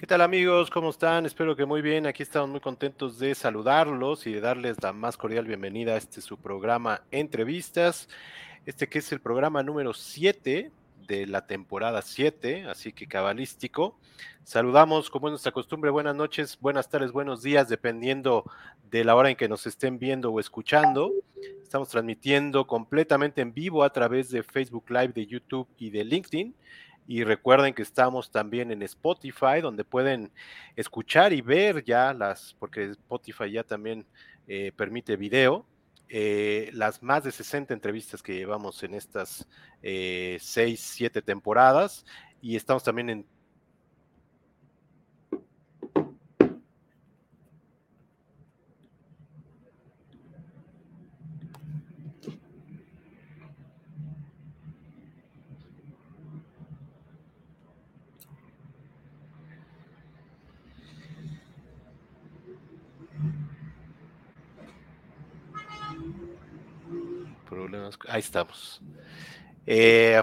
¿Qué tal amigos? ¿Cómo están? Espero que muy bien. Aquí estamos muy contentos de saludarlos y de darles la más cordial bienvenida a este su programa Entrevistas. Este que es el programa número 7 de la temporada 7, así que cabalístico. Saludamos, como es nuestra costumbre, buenas noches, buenas tardes, buenos días, dependiendo de la hora en que nos estén viendo o escuchando. Estamos transmitiendo completamente en vivo a través de Facebook Live, de YouTube y de LinkedIn. Y recuerden que estamos también en Spotify, donde pueden escuchar y ver ya las, porque Spotify ya también eh, permite video, eh, las más de 60 entrevistas que llevamos en estas eh, 6, 7 temporadas. Y estamos también en ahí estamos. Eh,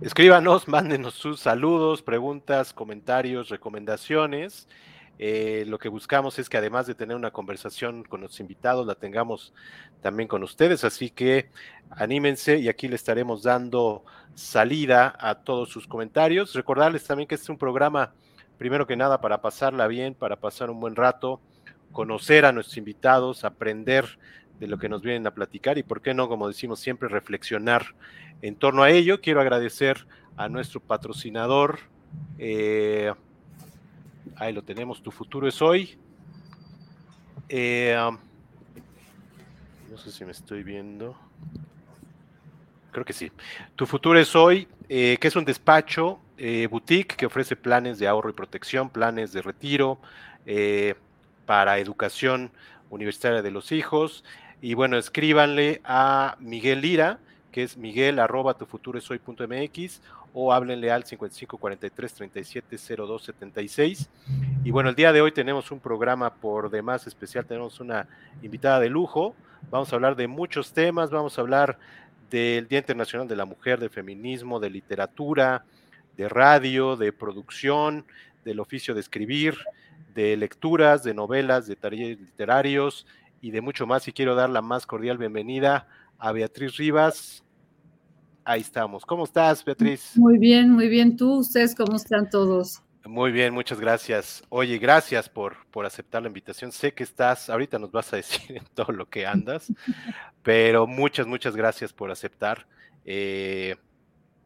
escríbanos, mándenos sus saludos, preguntas, comentarios, recomendaciones. Eh, lo que buscamos es que además de tener una conversación con los invitados, la tengamos también con ustedes. Así que anímense y aquí le estaremos dando salida a todos sus comentarios. Recordarles también que este es un programa, primero que nada, para pasarla bien, para pasar un buen rato, conocer a nuestros invitados, aprender de lo que nos vienen a platicar y, por qué no, como decimos siempre, reflexionar en torno a ello. Quiero agradecer a nuestro patrocinador. Eh, ahí lo tenemos, Tu Futuro es Hoy. Eh, no sé si me estoy viendo. Creo que sí. Tu Futuro es Hoy, eh, que es un despacho boutique que ofrece planes de ahorro y protección, planes de retiro para educación universitaria de los hijos, y bueno, escríbanle a Miguel Lira, que es miguel arroba tu futuro es hoy.mx o háblenle al 55 43 37 02 76. Y bueno, el día de hoy tenemos un programa por demás especial, tenemos una invitada de lujo. Vamos a hablar de muchos temas, vamos a hablar del Día Internacional de la Mujer, de feminismo, de literatura, de radio, de producción, del oficio de escribir, de lecturas, de novelas, de talleres literarios y de mucho más. Y quiero dar la más cordial bienvenida a Beatriz Rivas. Ahí estamos. ¿Cómo estás, Beatriz? Muy bien, muy bien. ¿Tú, ustedes, cómo están todos? Muy bien, muchas gracias. Oye, gracias por, por aceptar la invitación. Sé que estás, ahorita nos vas a decir en todo lo que andas, pero muchas, muchas gracias por aceptar. Eh,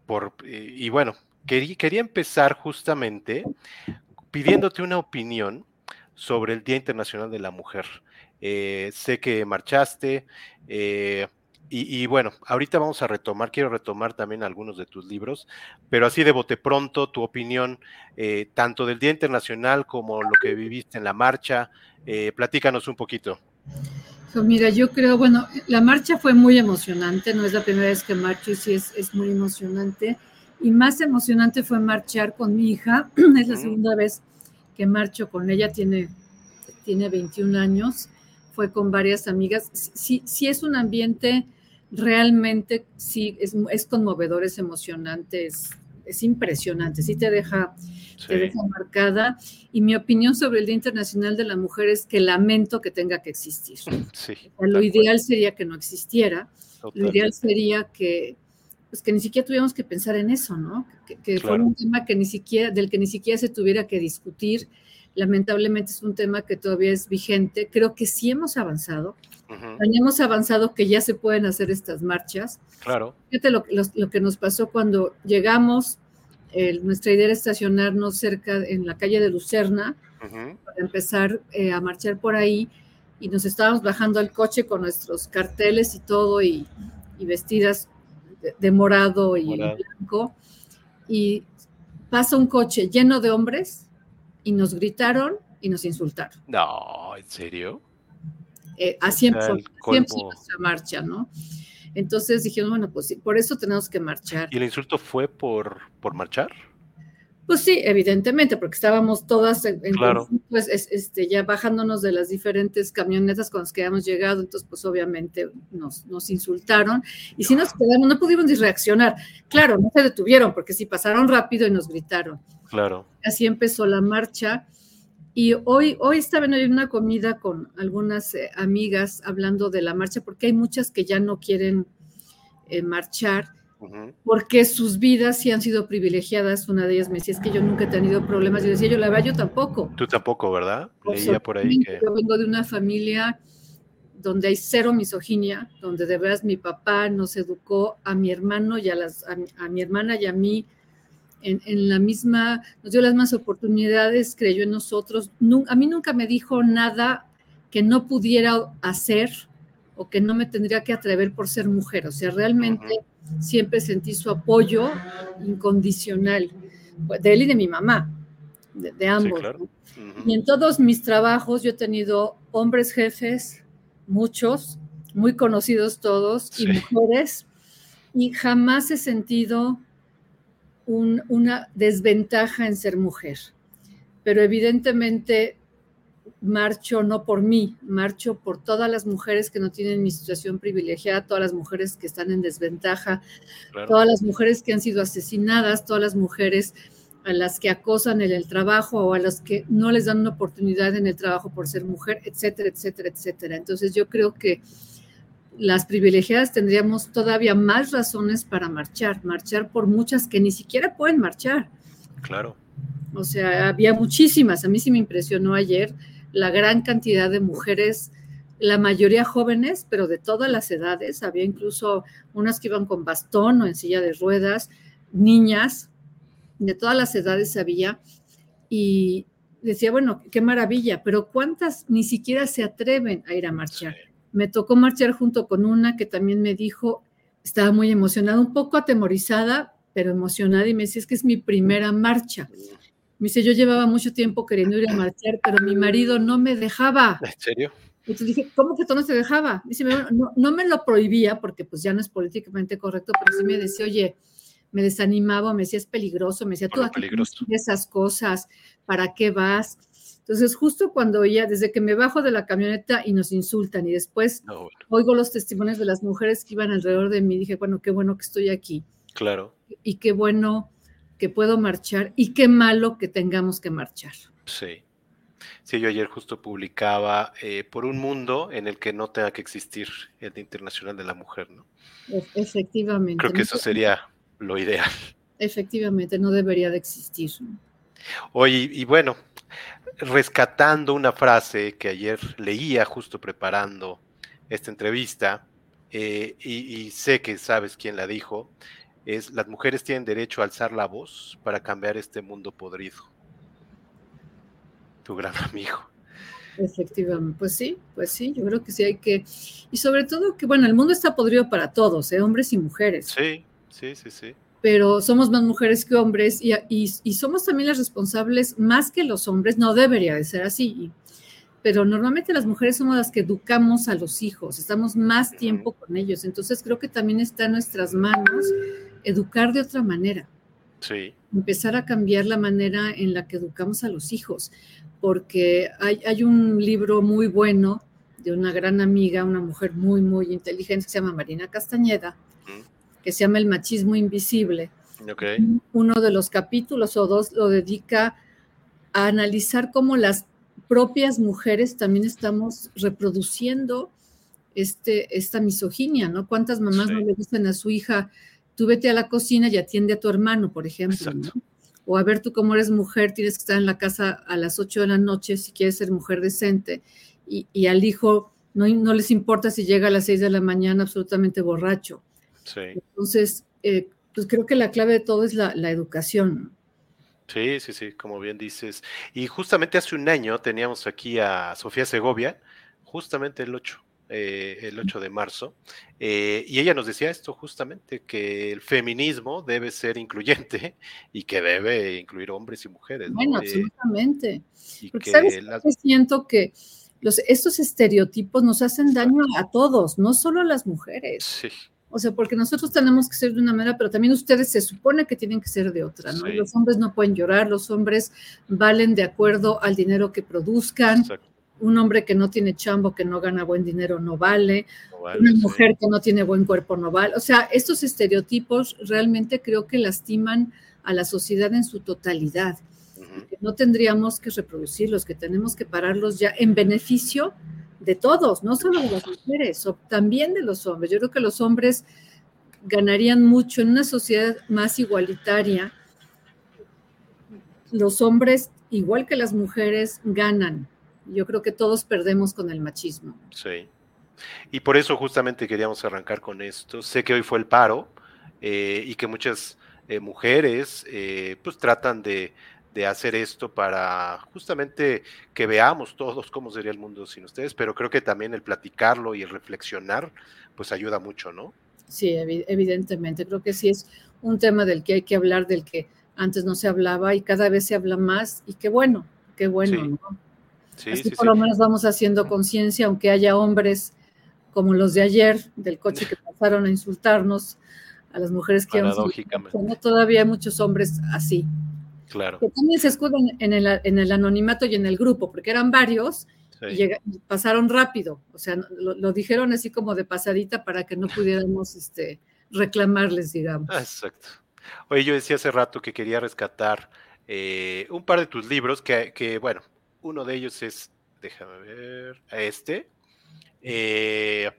por, eh, y bueno, quería, quería empezar justamente pidiéndote una opinión sobre el Día Internacional de la Mujer. Eh, sé que marchaste eh, y, bueno, ahorita vamos a retomar, quiero retomar también algunos de tus libros, pero así de bote pronto, tu opinión, eh, tanto del Día Internacional como lo que viviste en la marcha, platícanos un poquito. Pues mira, yo creo, bueno, la marcha fue muy emocionante, no es la primera vez que marcho y sí es, es muy emocionante. Y más emocionante fue marchar con mi hija, es la segunda vez que marcho con ella, tiene, tiene 21 años fue con varias amigas. Sí, sí es un ambiente realmente, sí, es, es conmovedor, es emocionante, es, impresionante, sí te deja, te deja marcada. Y mi opinión sobre el Día Internacional de la Mujer es que lamento que tenga que existir. lo ideal sería que no existiera. Lo ideal sería que, pues que ni siquiera tuviéramos que pensar en eso, ¿no? Que, que fuera un tema que ni siquiera, del que ni siquiera se tuviera que discutir lamentablemente es un tema que todavía es vigente. Creo que sí hemos avanzado. Hemos avanzado que ya se pueden hacer estas marchas. Claro. Fíjate lo, que nos pasó cuando llegamos, nuestra idea era estacionarnos cerca en la calle de Lucerna para empezar eh, a marchar por ahí y nos estábamos bajando al coche con nuestros carteles y todo y, vestidas de, morado y blanco y pasa un coche lleno de hombres y nos gritaron y nos insultaron. No, ¿en serio? Eh, así empezó, nuestra marcha, ¿no? Entonces dijimos, bueno, pues por eso tenemos que marchar. ¿Y el insulto fue por, por marchar? Pues sí, evidentemente, porque estábamos todas en, pues, este, ya bajándonos de las diferentes camionetas con las que habíamos llegado, entonces pues obviamente nos, nos insultaron y si nos quedamos, no pudimos ni reaccionar. Claro, no se detuvieron porque sí pasaron rápido y nos gritaron. Claro. Así empezó la marcha y hoy, hoy estaba en una comida con algunas eh, amigas hablando de la marcha porque hay muchas que ya no quieren eh, marchar porque sus vidas sí han sido privilegiadas. Una de ellas me decía, es que yo nunca he tenido problemas. Y decía, yo la verdad, yo tampoco. Tú tampoco, ¿verdad? Leía por ahí que... Yo vengo de una familia donde hay cero misoginia, donde de veras mi papá nos educó a mi hermano y a, las, a, mi hermana y a mí en, en, la misma, nos dio las mismas oportunidades, creyó en nosotros. a mí nunca me dijo nada que no pudiera hacer o que no me tendría que atrever por ser mujer. O sea, realmente siempre sentí su apoyo incondicional de él y de mi mamá, de, ambos. Y en todos mis trabajos yo he tenido hombres jefes, muchos, muy conocidos todos, y mujeres, y jamás he sentido una desventaja en ser mujer. Pero evidentemente marcho no por mí, marcho por todas las mujeres que no tienen mi situación privilegiada, todas las mujeres que están en desventaja, todas las mujeres que han sido asesinadas, todas las mujeres a las que acosan en el trabajo o a las que no les dan una oportunidad en el trabajo por ser mujer, etcétera, etcétera, etcétera. Entonces yo creo que las privilegiadas tendríamos todavía más razones para marchar, marchar por muchas que ni siquiera pueden marchar. Claro. O sea, había muchísimas, a mí sí me impresionó ayer la gran cantidad de mujeres, la mayoría jóvenes, pero de todas las edades. Había incluso unas que iban con bastón o en silla de ruedas, niñas, de todas las edades había. Y decía, bueno, qué maravilla, pero ¿cuántas ni siquiera se atreven a ir a marchar? Me tocó marchar junto con una que también me dijo, estaba muy emocionada, un poco atemorizada, pero emocionada y me decía, es que es mi primera marcha. Me dice, yo llevaba mucho tiempo queriendo ir a marchar, pero mi marido no me dejaba. ¿En serio? Entonces dije, ¿cómo que tú no te dejaba? Dice, no, no, me lo prohibía porque pues ya no es políticamente correcto, pero sí me decía, oye, me desanimaba, me decía, es peligroso, me decía, tú aquí esas cosas, ¿para qué vas? Entonces, justo cuando ya, desde que me bajo de la camioneta y nos insultan y después oigo los testimonios de las mujeres que iban alrededor de mí, dije, bueno, qué bueno que estoy aquí. Claro. Y qué bueno que puedo marchar y qué malo que tengamos que marchar. Sí. Sí, yo ayer justo publicaba eh, por un mundo en el que no tenga que existir el Internacional de la Mujer, ¿no? Efectivamente. Creo que eso sería lo ideal. Efectivamente, no debería de existir. Oye, y bueno, rescatando una frase que ayer leía justo preparando esta entrevista, eh, y, sé que sabes quién la dijo, es las mujeres tienen derecho a alzar la voz para cambiar este mundo podrido. Tu gran amigo. Efectivamente, pues sí, pues sí, yo creo que sí hay que, y sobre todo que, bueno, el mundo está podrido para todos, ¿eh? hombres y mujeres. Sí, sí, sí, sí. Pero somos más mujeres que hombres y, y, somos también las responsables más que los hombres, no debería de ser así, pero normalmente las mujeres somos las que educamos a los hijos, estamos más tiempo con ellos, entonces creo que también está en nuestras manos educar de otra manera. Sí. Empezar a cambiar la manera en la que educamos a los hijos, porque hay, un libro muy bueno de una gran amiga, una mujer muy, muy inteligente, que se llama Marina Castañeda, que se llama El machismo invisible. Uno de los capítulos o dos lo dedica a analizar cómo las propias mujeres también estamos reproduciendo este, esta misoginia, ¿no? ¿Cuántas mamás no le dicen a su hija, tú vete a la cocina y atiende a tu hermano, por ejemplo. O a ver, tú como eres mujer, tienes que estar en la casa a las 8 de la noche si quieres ser mujer decente. Y, al hijo no, no, les importa si llega a las 6 de la mañana absolutamente borracho. Sí. Entonces, eh, pues creo que la clave de todo es la, la educación. Sí, sí, sí, como bien dices. Y justamente hace un año teníamos aquí a Sofía Segovia, justamente el 8 eh, el 8 de marzo, eh, y ella nos decía esto justamente, que el feminismo debe ser incluyente y que debe incluir hombres y mujeres. Bueno, eh, absolutamente. Porque ¿sabes siento que los, estos estereotipos nos hacen daño a todos, no solo a las mujeres. Sí. O sea, porque nosotros tenemos que ser de una manera, pero también ustedes se supone que tienen que ser de otra, ¿no? Los hombres no pueden llorar, los hombres valen de acuerdo al dinero que produzcan. Un hombre que no tiene chambo, que no gana buen dinero, no vale. Una mujer que no tiene buen cuerpo, no vale. O sea, estos estereotipos realmente creo que lastiman a la sociedad en su totalidad. No tendríamos que reproducirlos, que tenemos que pararlos ya en beneficio de todos, no solo de las mujeres, o también de los hombres. Yo creo que los hombres ganarían mucho en una sociedad más igualitaria. Los hombres, igual que las mujeres, ganan. Yo creo que todos perdemos con el machismo. Sí. Y por eso justamente queríamos arrancar con esto. Sé que hoy fue el paro eh, y que muchas eh, mujeres eh, pues tratan de, de hacer esto para justamente que veamos todos cómo sería el mundo sin ustedes, pero creo que también el platicarlo y el reflexionar, pues ayuda mucho, ¿no? Sí, evidentemente, creo que sí es un tema del que hay que hablar, del que antes no se hablaba y cada vez se habla más y qué bueno, qué bueno, ¿no? Sí, Así por lo menos vamos haciendo conciencia, aunque haya hombres como los de ayer, del coche que pasaron a insultarnos, a las mujeres que... Paradójicamente. Todavía hay muchos hombres así. Claro. Que también se escudan en el, en el anonimato y en el grupo, porque eran varios y, pasaron rápido. O sea, lo, dijeron así como de pasadita para que no pudiéramos este, reclamarles, digamos. Exacto. Oye, yo decía hace rato que quería rescatar eh, un par de tus libros, que, que, bueno, uno de ellos es, déjame ver, este. Eh,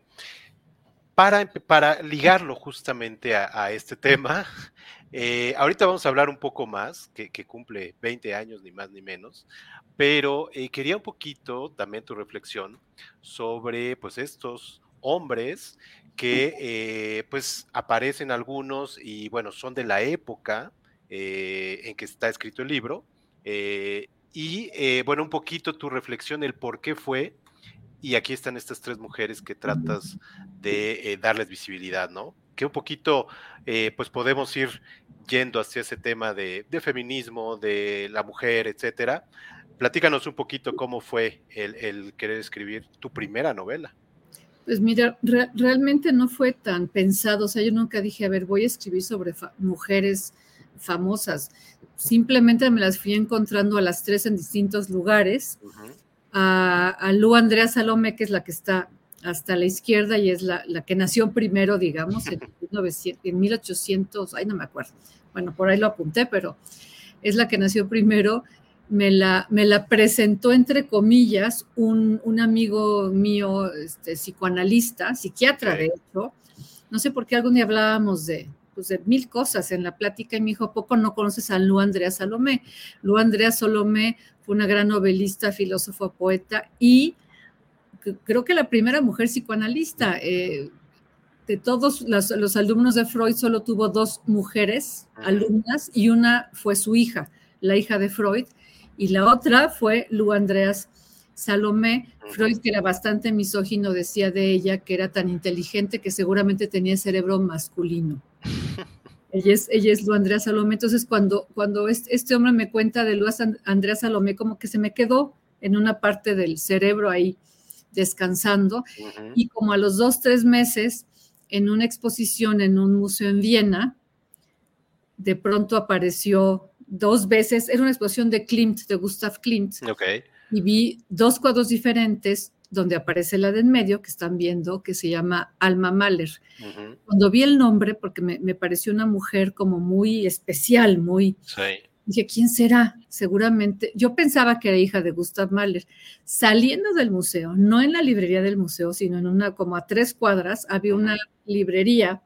para, para, ligarlo justamente a, este tema, eh, ahorita vamos a hablar un poco más, que, cumple 20 años, ni más ni menos, pero eh, quería un poquito también tu reflexión sobre pues estos hombres que pues aparecen algunos y bueno, son de la época en que está escrito el libro. Y bueno, un poquito tu reflexión, el por qué fue y aquí están estas tres mujeres que tratas de eh, darles visibilidad, ¿no? Que un poquito, eh, pues podemos ir yendo hacia ese tema de, feminismo, de la mujer, etcétera. Platícanos un poquito cómo fue el, querer escribir tu primera novela. Pues mira, realmente no fue tan pensado, o sea, yo nunca dije, a ver, voy a escribir sobre mujeres famosas. Simplemente me las fui encontrando a las tres en distintos lugares a, Lu Andrea Salome, que es la que está hasta la izquierda y es la, que nació primero, digamos, en, 1800, ay, no me acuerdo. Bueno, por ahí lo apunté, pero es la que nació primero. Me la, me la presentó, entre comillas, un, amigo mío, este, psicoanalista, psiquiatra, de hecho. No sé por qué algún día hablábamos de, pues, de mil cosas en la plática y me dijo, ¿poco no conoces a Lu Andrea Salomé? Lu Andrea Salomé una gran novelista, filósofo, poeta y creo que la primera mujer psicoanalista. Eh, de todos los, alumnos de Freud solo tuvo dos mujeres alumnas y una fue su hija, la hija de Freud, y la otra fue Lu Andreas Salomé. Freud, que era bastante misógino, decía de ella que era tan inteligente que seguramente tenía cerebro masculino. Ella es, ella es Lu Andrea Salomé. Entonces, cuando, cuando este hombre me cuenta de Lu Andrea Salomé, como que se me quedó en una parte del cerebro ahí descansando. Y como a los dos, tres meses, en una exposición en un museo en Viena, de pronto apareció dos veces, era una exposición de Klimt, de Gustav Klimt. Y vi dos cuadros diferentes donde aparece la de en medio que están viendo, que se llama Alma Mahler. Cuando vi el nombre, porque me, pareció una mujer como muy especial, muy... Dije, ¿quién será? Seguramente. Yo pensaba que era hija de Gustav Mahler. Saliendo del museo, no en la librería del museo, sino en una, como a tres cuadras, había una librería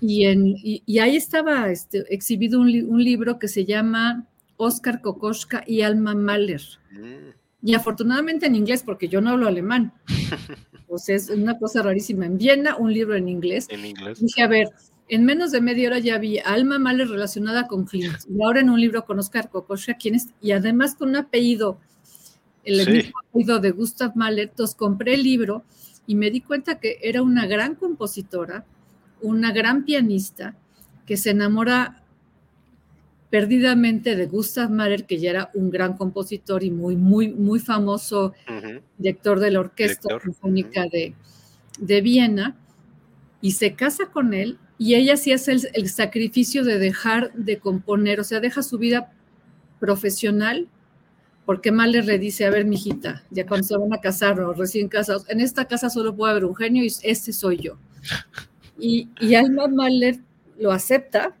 y, en, y, ahí estaba este, exhibido un, libro que se llama Oscar Kokoschka y Alma Mahler. Mm. Y afortunadamente en inglés, porque yo no hablo alemán. O sea, es una cosa rarísima. En Viena, un libro en inglés. En inglés. Dije, a ver, en menos de media hora ya vi Alma Mahler relacionada con Clint. Y ahora en un libro con Oscar Kokoschka, ¿quién es? Y además con un apellido, el mismo apellido de Gustav Mahler. Entonces compré el libro y me di cuenta que era una gran compositora, una gran pianista, que se enamora perdidamente de Gustav Mahler, que ya era un gran compositor y muy, muy, muy famoso director de la Orquesta Sinfónica de, de, Viena. y se casa con él y ella sí hace el, sacrificio de dejar de componer, o sea, deja su vida profesional porque Mahler le dice, a ver, mijita, ya cuando se van a casar o recién casados, en esta casa solo puede haber un genio y este soy yo. Y, y Alma Mahler lo acepta,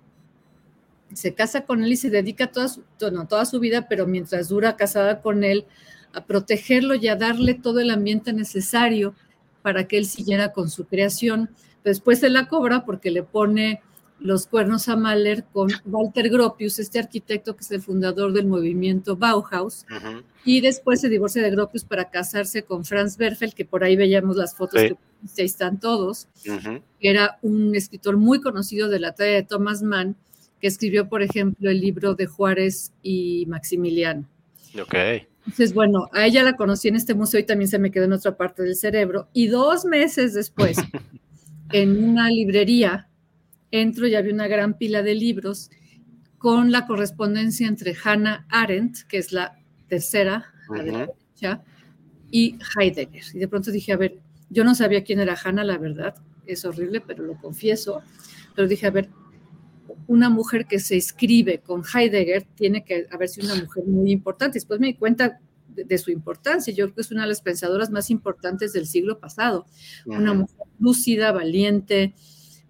se casa con él y se dedica toda su, toda su vida, pero mientras dura casada con él, a protegerlo y a darle todo el ambiente necesario para que él siguiera con su creación. Después se la cobra porque le pone los cuernos a Mahler con Walter Gropius, este arquitecto que es el fundador del movimiento Bauhaus, y después se divorcia de Gropius para casarse con Franz Werfel, que por ahí veíamos las fotos que ahí están todos, era un escritor muy conocido de la talla de Thomas Mann, que escribió, por ejemplo, el libro de Juárez y Maximiliano. Ok. Entonces, bueno, a ella la conocí en este museo y también se me quedó en otra parte del cerebro. Y dos meses después, en una librería, entro y había una gran pila de libros con la correspondencia entre Hannah Arendt, que es la tercera, y Heidegger. Y de pronto dije, a ver, yo no sabía quién era Hannah, la verdad, es horrible, pero lo confieso. Pero dije, a ver, una mujer que se escribe con Heidegger tiene que haber sido una mujer muy importante. Después me di cuenta de, su importancia. Yo creo que es una de las pensadoras más importantes del siglo pasado. Una mujer lúcida, valiente,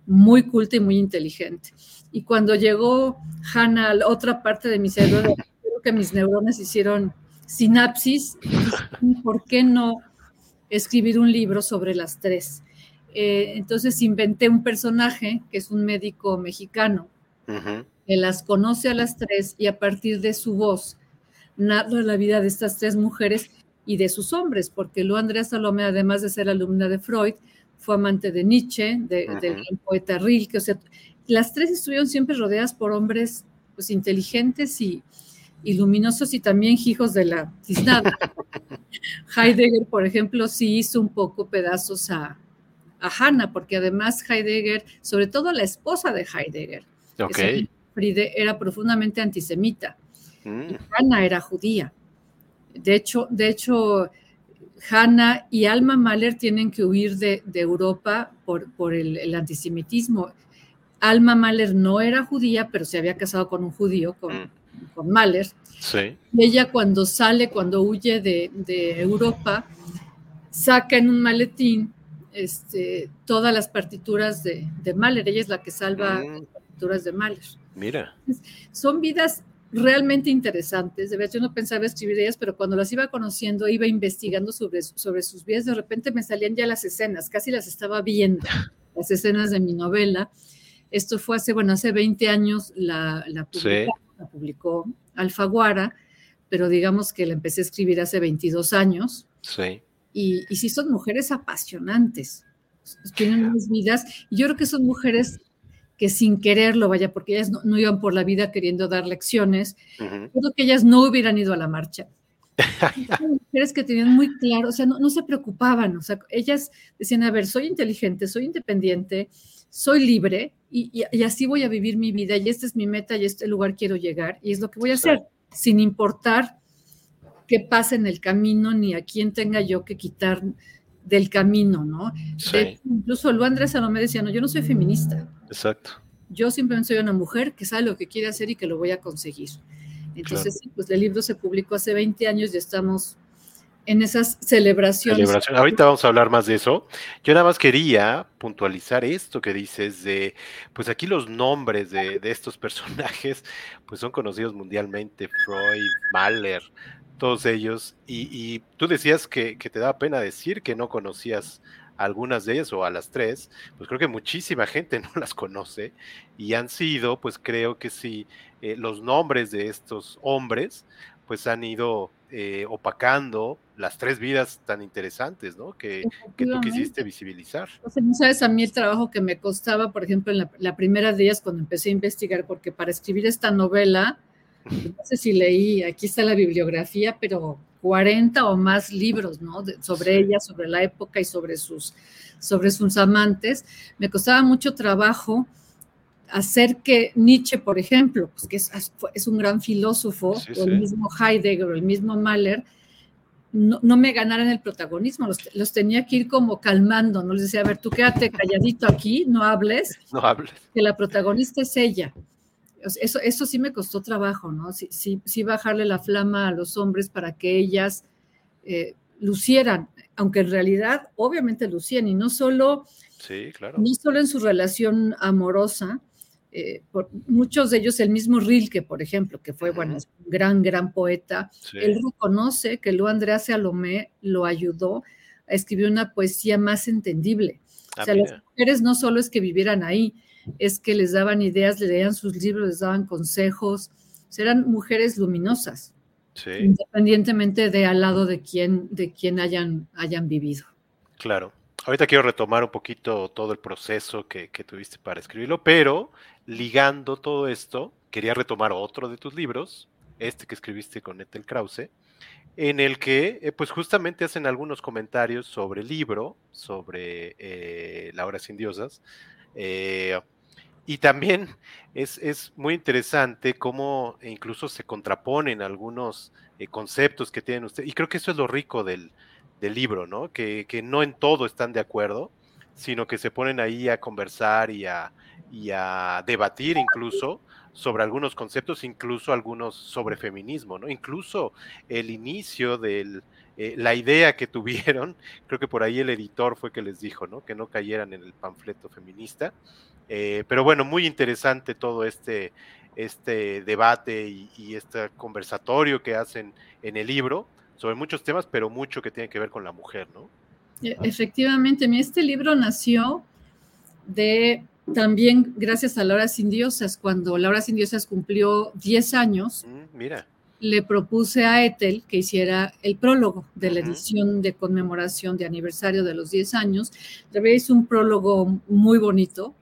muy culta y muy inteligente. Y cuando llegó Hannah a la otra parte de mi cerebro, creo que mis neuronas hicieron sinapsis. ¿Por qué no escribir un libro sobre las tres? Eh, entonces inventé un personaje que es un médico mexicano que las conoce a las tres y a partir de su voz narra la vida de estas tres mujeres y de sus hombres, porque Lu Andrea Salomé, además de ser alumna de Freud, fue amante de Nietzsche, del poeta Rilke, o sea, las tres estuvieron siempre rodeadas por hombres pues inteligentes y, luminosos y también hijos de la tiznada. Heidegger, por ejemplo, sí hizo un poco pedazos a, a Hannah, porque además Heidegger, sobre todo la esposa de Heidegger, era profundamente antisemita. Mm. Hannah era judía. De hecho, de hecho, Hannah y Alma Mahler tienen que huir de, Europa por, por el, antisemitismo. Alma Mahler no era judía, pero se había casado con un judío, con, mm. con Mahler. Sí. Y ella cuando sale, cuando huye de, Europa, saca en un maletín este, todas las partituras de, de Mahler. Ella es la que salva mm de Mahler. Mira. Son vidas realmente interesantes. De verdad, yo no pensaba escribir ellas, pero cuando las iba conociendo, iba investigando sobre, sobre sus vidas, de repente me salían ya las escenas, casi las estaba viendo, las escenas de mi novela. Esto fue hace, bueno, hace 20 años la, la, publicó, Alfaguara, pero digamos que la empecé a escribir hace 22 años. Sí. Y, y sí son mujeres apasionantes, tienen unas vidas, y yo creo que son mujeres que sin quererlo, vaya, porque ellas no, iban por la vida queriendo dar lecciones, creo que ellas no hubieran ido a la marcha. mujeres que tenían muy claro, o sea, no, se preocupaban, o sea, ellas decían, a ver, soy inteligente, soy independiente, soy libre y, así voy a vivir mi vida y esta es mi meta y este lugar quiero llegar y es lo que voy a hacer, sin importar qué pase en el camino ni a quién tenga yo que quitar del camino, ¿no? incluso Lu Andrés me decía, no, yo no soy feminista. Exacto. Yo simplemente soy una mujer que sabe lo que quiere hacer y que lo voy a conseguir. Entonces, pues el libro se publicó hace 20 años y estamos en esas celebraciones. Ahorita vamos a hablar más de eso. Yo nada más quería puntualizar esto que dices de, pues aquí los nombres de, estos personajes, pues son conocidos mundialmente, Freud, Mahler, todos ellos. Y, tú decías que, te daba pena decir que no conocías algunas de ellas o a las tres, pues creo que muchísima gente no las conoce y han sido, pues creo que sí, eh, los nombres de estos hombres, pues han ido eh, opacando las tres vidas tan interesantes, ¿no? Que, que tú quisiste visibilizar. O sea, no sabes a mí el trabajo que me costaba, por ejemplo, en la, la primera de ellas cuando empecé a investigar, porque para escribir esta novela, no sé si leí, aquí está la bibliografía, pero 40 o más libros, ¿no? sobre ella, sobre la época y sobre sus, sobre sus amantes. Me costaba mucho trabajo hacer que Nietzsche, por ejemplo, pues que es, un gran filósofo, o el mismo Heidegger, el mismo Mahler, no, me ganaran el protagonismo, los, tenía que ir como calmando, ¿no? Les decía, a ver, tú quédate calladito aquí, no hables. No hables. Que la protagonista es ella. Eso, eso sí me costó trabajo, ¿no? Sí, sí, bajarle la flama a los hombres para que ellas eh, lucieran, aunque en realidad obviamente lucían, y no solo, sí, claro. no solo en su relación amorosa, eh, por, muchos de ellos, el mismo Rilke, por ejemplo, que fue, bueno, un gran, gran poeta, él reconoce que Lu Andrea Salomé lo ayudó a escribir una poesía más entendible. o ah, sea, las mujeres no solo es que vivieran ahí, es que les daban ideas, le leían sus libros, les daban consejos, eran mujeres luminosas, independientemente de al lado de quién, de quién hayan, hayan vivido. Claro. Ahorita quiero retomar un poquito todo el proceso que, tuviste para escribirlo, pero ligando todo esto, quería retomar otro de tus libros, este que escribiste con Ethel Krause, en el que eh, pues justamente hacen algunos comentarios sobre el libro, sobre eh, La hora sin diosas, eh, y también es, muy interesante cómo incluso se contraponen algunos conceptos que tienen ustedes, y creo que eso es lo rico del, del libro, ¿no? Que, no en todo están de acuerdo, sino que se ponen ahí a conversar y a, a debatir incluso sobre algunos conceptos, incluso algunos sobre feminismo, ¿no? Incluso el inicio de eh, la idea que tuvieron, creo que por ahí el editor fue que les dijo, ¿no? Que no cayeran en el panfleto feminista. Eh, pero bueno, muy interesante todo este, este debate y, y, este conversatorio que hacen en el libro sobre muchos temas, pero mucho que tiene que ver con la mujer, ¿no? E, efectivamente, este libro nació de también gracias a Laura Sin Diosas. Cuando Laura Sin Diosas cumplió 10 años, mm, mira. Le propuse a Ethel que hiciera el prólogo de la edición de conmemoración de aniversario de los 10 años. Le hizo un prólogo muy bonito,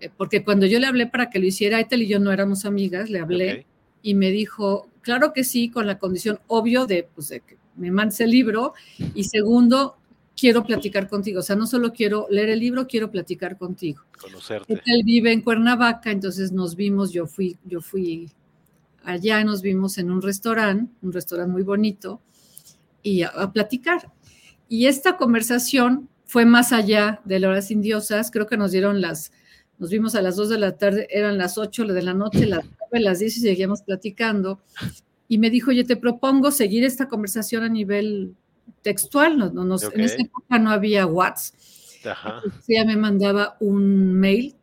eh, porque cuando yo le hablé para que lo hiciera, Ethel y yo no éramos amigas, le hablé y me dijo, claro que sí, con la condición obvio de, pues, de que me mandes el libro y segundo, quiero platicar contigo. O sea, no solo quiero leer el libro, quiero platicar contigo. Conocerte. Él vive en Cuernavaca, entonces nos vimos, yo fui, yo fui allá, nos vimos en un restaurante, un restaurante muy bonito, y a, platicar. Y esta conversación fue más allá de las horas indiosas, creo que nos dieron las, nos vimos a las 2 de la tarde, eran las 8 de la noche, las las 10 y seguíamos platicando. Y me dijo, yo te propongo seguir esta conversación a nivel textual. No, no, En esa época no había WhatsApp. Ella me mandaba un mail.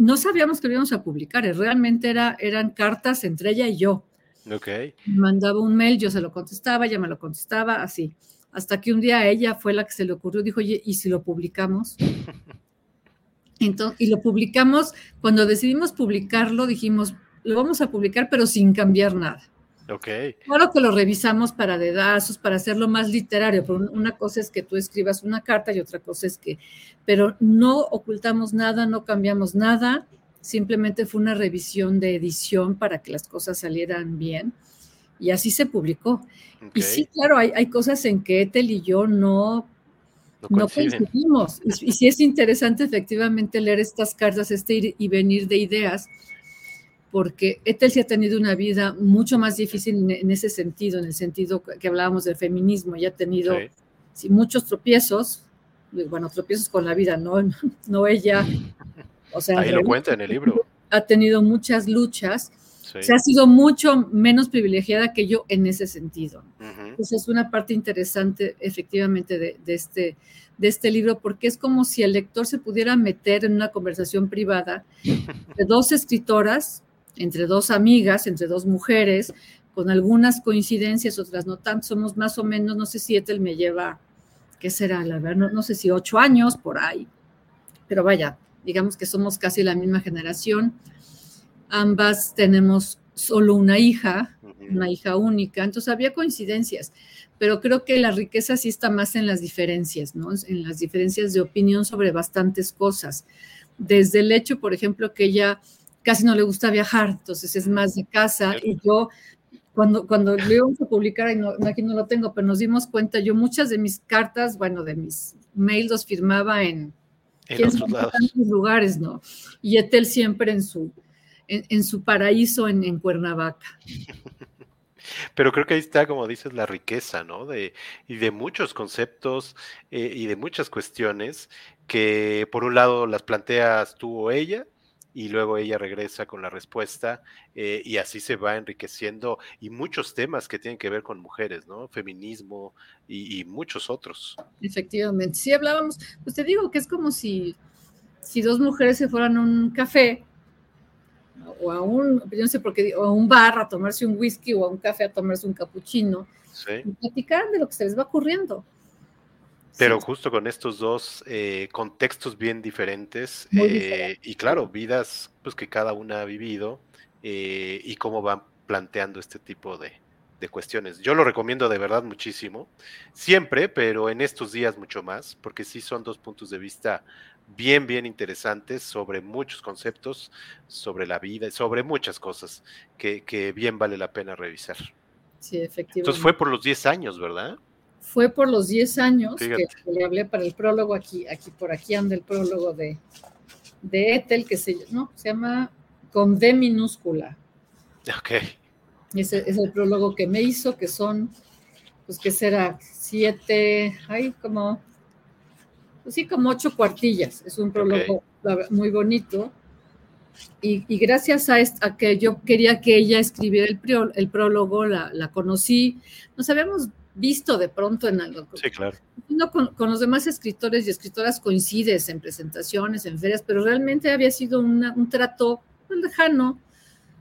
No sabíamos que lo íbamos a publicar, eh, realmente era, eran cartas entre ella y yo. Okay. Me mandaba un mail, yo se lo contestaba, ella me lo contestaba, así. Hasta que un día ella fue la que se le ocurrió, dijo, oye, ¿y si lo publicamos? Entonces, y lo publicamos, cuando decidimos publicarlo, dijimos, lo vamos a publicar, pero sin cambiar nada. Ok. Claro que lo revisamos para dedazos, para hacerlo más literario, pero una cosa es que tú escribas una carta y otra cosa es que, pero no ocultamos nada, no cambiamos nada, simplemente fue una revisión de edición para que las cosas salieran bien y así se publicó. Y sí, claro, hay, hay, cosas en que Ethel y yo no, no, coincidimos. Y, y, sí es interesante efectivamente leer estas cartas, este ir y venir de ideas, porque Ethel sí ha tenido una vida mucho más difícil en, ese sentido, en el sentido que hablábamos del feminismo, y ha tenido muchos tropiezos, bueno, tropiezos con la vida, no, no ella, o sea, ahí lo cuenta en el libro. Ha tenido muchas luchas, se ha sido mucho menos privilegiada que yo en ese sentido. Entonces es una parte interesante efectivamente de, de, este, de este libro, porque es como si el lector se pudiera meter en una conversación privada de dos escritoras entre dos amigas, entre dos mujeres, con algunas coincidencias, otras no tanto, somos más o menos, no sé si Ethel me lleva, ¿qué será? La verdad, no, sé si ocho años por ahí, pero vaya, digamos que somos casi la misma generación. Ambas tenemos solo una hija, una hija única, entonces había coincidencias, pero creo que la riqueza sí está más en las diferencias, ¿no? En las diferencias de opinión sobre bastantes cosas. Desde el hecho, por ejemplo, que ella casi no le gusta viajar, entonces es más de casa. Y yo, cuando, cuando lo íbamos a publicar, y no, aquí no lo tengo, pero nos dimos cuenta, yo muchas de mis cartas, bueno, de mis mails los firmaba en, en lugares, ¿no? Y Etel siempre en su, en, su paraíso en, en Cuernavaca. Pero creo que ahí está, como dices, la riqueza, ¿no? De, y de muchos conceptos eh, y de muchas cuestiones que por un lado las planteas tú o ella y luego ella regresa con la respuesta eh, y así se va enriqueciendo y muchos temas que tienen que ver con mujeres, ¿no? Feminismo y, muchos otros. Efectivamente, sí hablábamos, pues te digo que es como si, si dos mujeres se fueran a un café o a un, yo no sé por qué, o a un bar a tomarse un whisky o a un café a tomarse un cappuccino y platicar de lo que se les va ocurriendo. Pero justo con estos dos eh, contextos bien diferentes eh, y claro, vidas pues que cada una ha vivido eh, y cómo van planteando este tipo de, de, cuestiones. Yo lo recomiendo de verdad muchísimo, siempre, pero en estos días mucho más, porque sí son dos puntos de vista bien, bien interesantes sobre muchos conceptos, sobre la vida y sobre muchas cosas que, que bien vale la pena revisar. Sí, efectivamente. Entonces fue por los 10 años, ¿verdad? Fue por los 10 años que, le hablé para el prólogo, aquí, aquí por aquí anda el prólogo de, de Ethel, que se, no, se llama con D minúscula. Ok. Ese es el prólogo que me hizo, que son, pues, que será? Siete, hay como, pues sí, como ocho cuartillas. Es un prólogo muy bonito. Y, gracias a, a, que yo quería que ella escribiera el, el prólogo, la, la, conocí. Nos habíamos visto de pronto en algo. Sí, claro. con, los demás escritores y escritoras coincides en presentaciones, en ferias, pero realmente había sido un trato pues, lejano,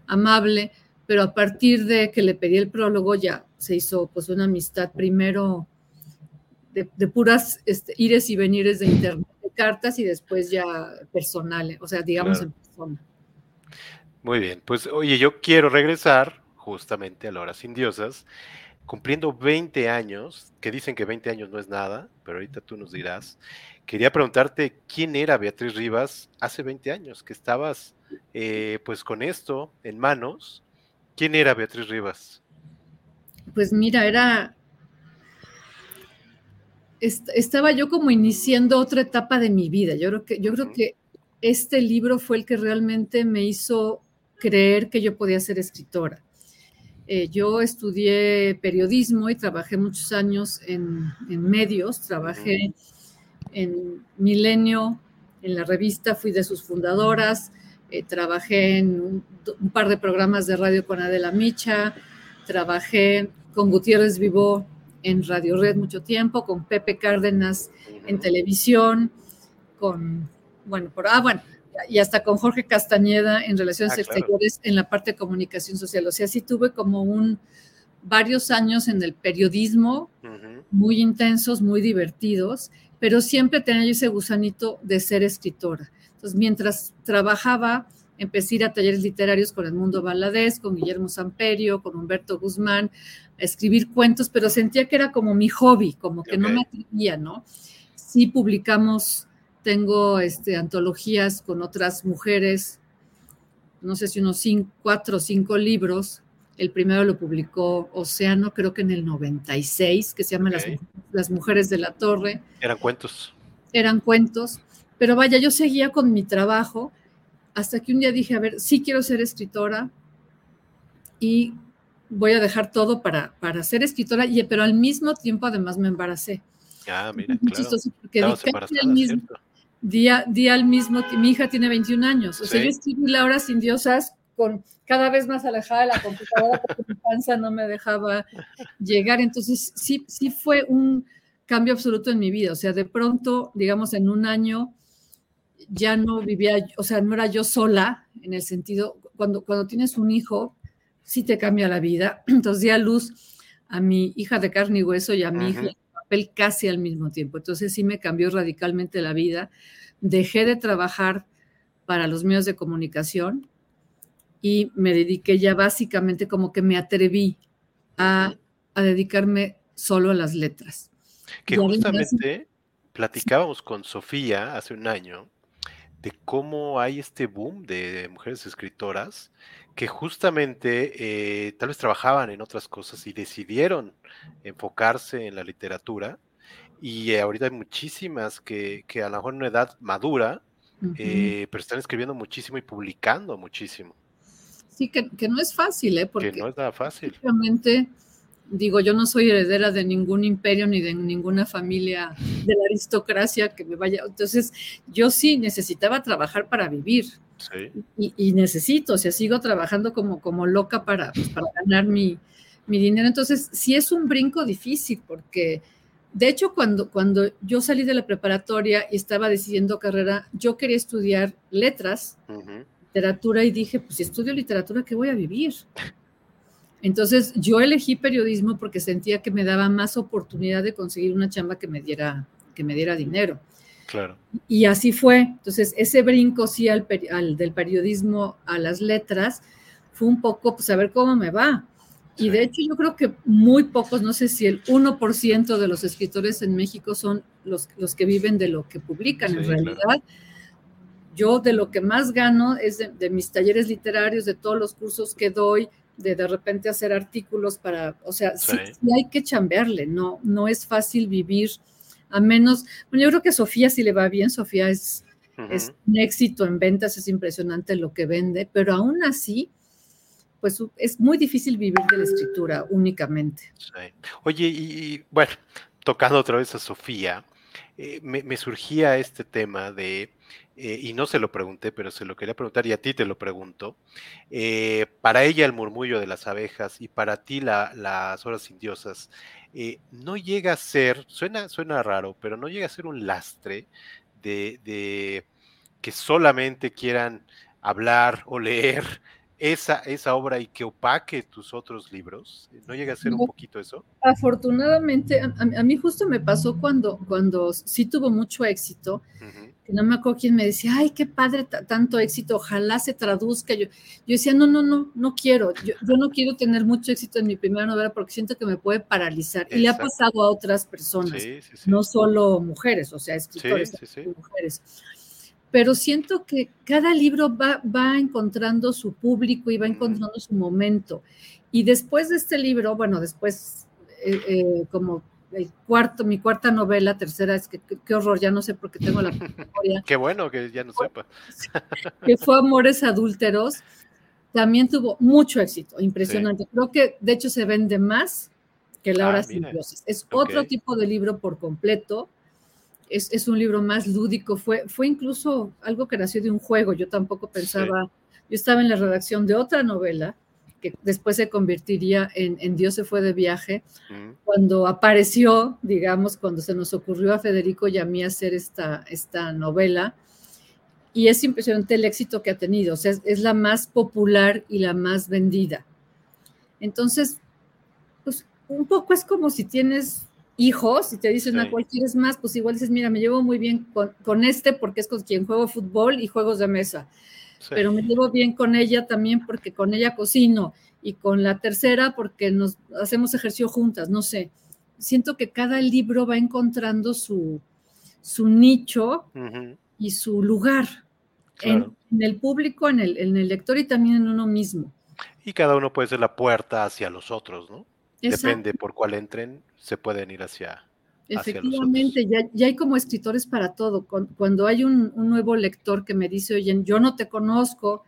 amable, pero a partir de que le pedí el prólogo ya se hizo pues una amistad primero de, puras este, ires y venires de internet, de cartas y después ya personales, o sea, digamos en persona. Muy bien, pues oye, yo quiero regresar justamente a la hora sin diosas cumpliendo 20 años, que dicen que 20 años no es nada, pero ahorita tú nos dirás, quería preguntarte quién era Beatriz Rivas hace 20 años, que estabas eh, pues con esto en manos. ¿Quién era Beatriz Rivas? Pues mira, era... estaba yo como iniciando otra etapa de mi vida. Yo creo que, yo creo que este libro fue el que realmente me hizo creer que yo podía ser escritora. Eh, yo estudié periodismo y trabajé muchos años en, medios, trabajé en Milenio, en la revista, fui de sus fundadoras, eh, trabajé en un, par de programas de radio con Adela Micha, trabajé con Gutiérrez Vivó en Radio Red mucho tiempo, con Pepe Cárdenas en televisión, con, bueno, por, ah, bueno, y hasta con Jorge Castañeda en Relaciones ah, Exteriores en la parte de comunicación social. O sea, sí tuve como un varios años en el periodismo, muy intensos, muy divertidos, pero siempre tenía ese gusanito de ser escritora. Entonces, mientras trabajaba, empecé a ir a talleres literarios con el Mundo Valadez, con Guillermo Samperio, con Humberto Guzmán, a escribir cuentos, pero sentía que era como mi hobby, como que no me atrevía, ¿no? Sí publicamos tengo este, antologías con otras mujeres, no sé si unos cinco, cuatro o cinco libros. El primero lo publicó Océano, creo que en el 96, que se llama las, las, Mujeres de la Torre. Eran cuentos. Eran cuentos. Pero vaya, yo seguía con mi trabajo hasta que un día dije, a ver, sí quiero ser escritora y voy a dejar todo para, para ser escritora, y, pero al mismo tiempo además me embaracé. Ah, mira, claro. porque mismo, día, día al mismo mi hija tiene 21 años, o sea, yo escribí La hora sin diosas con cada vez más alejada de la computadora porque mi panza no me dejaba llegar, entonces sí, sí fue un cambio absoluto en mi vida, o sea, de pronto, digamos, en un año ya no vivía, o sea, no era yo sola, en el sentido, cuando, cuando tienes un hijo, sí te cambia la vida, entonces di a luz a mi hija de carne y hueso y a mi hija casi al mismo tiempo. Entonces sí me cambió radicalmente la vida. Dejé de trabajar para los medios de comunicación y me dediqué ya básicamente como que me atreví a, dedicarme solo a las letras. Que justamente platicábamos con Sofía hace un año de cómo hay este boom de mujeres escritoras que justamente eh, tal vez trabajaban en otras cosas y decidieron enfocarse en la literatura. Y ahorita hay muchísimas que, que, a lo mejor en una edad madura, eh, pero están escribiendo muchísimo y publicando muchísimo. Sí, que, que no es fácil, ¿eh? Porque que no es nada fácil. Realmente digo, yo no soy heredera de ningún imperio ni de ninguna familia de la aristocracia que me vaya. Entonces, yo sí necesitaba trabajar para vivir. Y, necesito, o sea, sigo trabajando como, como loca para, pues, para ganar mi, mi dinero. Entonces, sí es un brinco difícil porque de hecho, cuando, cuando yo salí de la preparatoria y estaba decidiendo carrera, yo quería estudiar letras, literatura, y dije, pues si estudio literatura, ¿qué voy a vivir? Entonces, yo elegí periodismo porque sentía que me daba más oportunidad de conseguir una chamba que me diera, que me diera dinero. Claro. Y así fue. Entonces, ese brinco sí al, al, del periodismo a las letras fue un poco, pues a ver cómo me va. Y de hecho yo creo que muy pocos, no sé si el 1% de los escritores en México son los, los que viven de lo que publican. en realidad, yo de lo que más gano es de, mis talleres literarios, de todos los cursos que doy, de de repente hacer artículos para, o sea, sí, hay que chambearle, no, no es fácil vivir, a menos, bueno, yo creo que Sofía sí le va bien, Sofía es, es un éxito en ventas, es impresionante lo que vende, pero aún así pues es muy difícil vivir de la escritura únicamente. Oye, y, bueno, tocando otra vez a Sofía, eh, me, surgía este tema de, eh, y no se lo pregunté, pero se lo quería preguntar y a ti te lo pregunto, eh, para ella el murmullo de las abejas y para ti las horas indiosas, no llega a ser, suena, suena raro, pero no llega a ser un lastre de, de que solamente quieran hablar o leer esa, esa obra y que opaque tus otros libros? ¿No llega a ser un poquito eso? Afortunadamente, a, mí justo me pasó cuando, cuando sí tuvo mucho éxito, no me acuerdo quién me decía, ay, qué padre tanto éxito, ojalá se traduzca. Yo, yo decía, no, no, no, no quiero, yo, no quiero tener mucho éxito en mi primera novela porque siento que me puede paralizar. Y le ha pasado a otras personas, no solo mujeres, o sea, escritores, mujeres pero siento que cada libro va, va encontrando su público y va encontrando su momento. Y después de este libro, bueno, después, eh, eh, como el cuarto, mi cuarta novela, tercera, es que qué horror, ya no sé por qué tengo la memoria. qué bueno que ya no sepa. que fue Amores Adúlteros, también tuvo mucho éxito, impresionante. Creo que de hecho se vende más que Laura ah, Es otro tipo de libro por completo. Es, un libro más lúdico, fue, fue incluso algo que nació de un juego, yo tampoco pensaba, yo estaba en la redacción de otra novela que después se convertiría en, Dios se fue de viaje, cuando apareció, digamos, cuando se nos ocurrió a Federico y a mí hacer esta, esta novela, y es impresionante el éxito que ha tenido, o sea, es la más popular y la más vendida. Entonces, pues un poco es como si tienes hijos y te dicen, ¿a cuál quieres más? Pues igual dices, mira, me llevo muy bien con, este porque es con quien juego fútbol y juegos de mesa. Pero me llevo bien con ella también porque con ella cocino y con la tercera porque nos hacemos ejercicio juntas, no sé. Siento que cada libro va encontrando su, su nicho y su lugar en, el público, en el, en el lector y también en uno mismo. Y cada uno puede ser la puerta hacia los otros, ¿no? Depende por cuál entren, se pueden ir hacia. Efectivamente, ya, ya, hay como escritores para todo. Cuando hay un, nuevo lector que me dice, oye, yo no te conozco,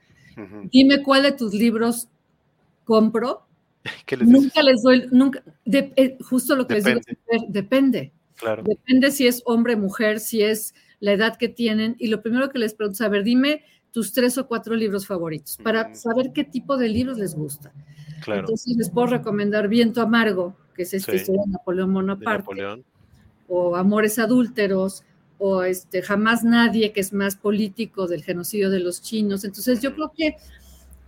dime cuál de tus libros compro. nunca les doy, nunca, eh, justo lo que les digo, depende. Claro. Depende si es hombre, mujer, si es la edad que tienen. Y lo primero que les pregunto es, a ver, dime tus tres o cuatro libros favoritos para saber qué tipo de libros les gusta. Entonces les puedo recomendar Viento Amargo, que es esta historia de Napoleón Bonaparte, o Amores Adúlteros, o este Jamás Nadie, que es más político del genocidio de los chinos. Entonces yo creo que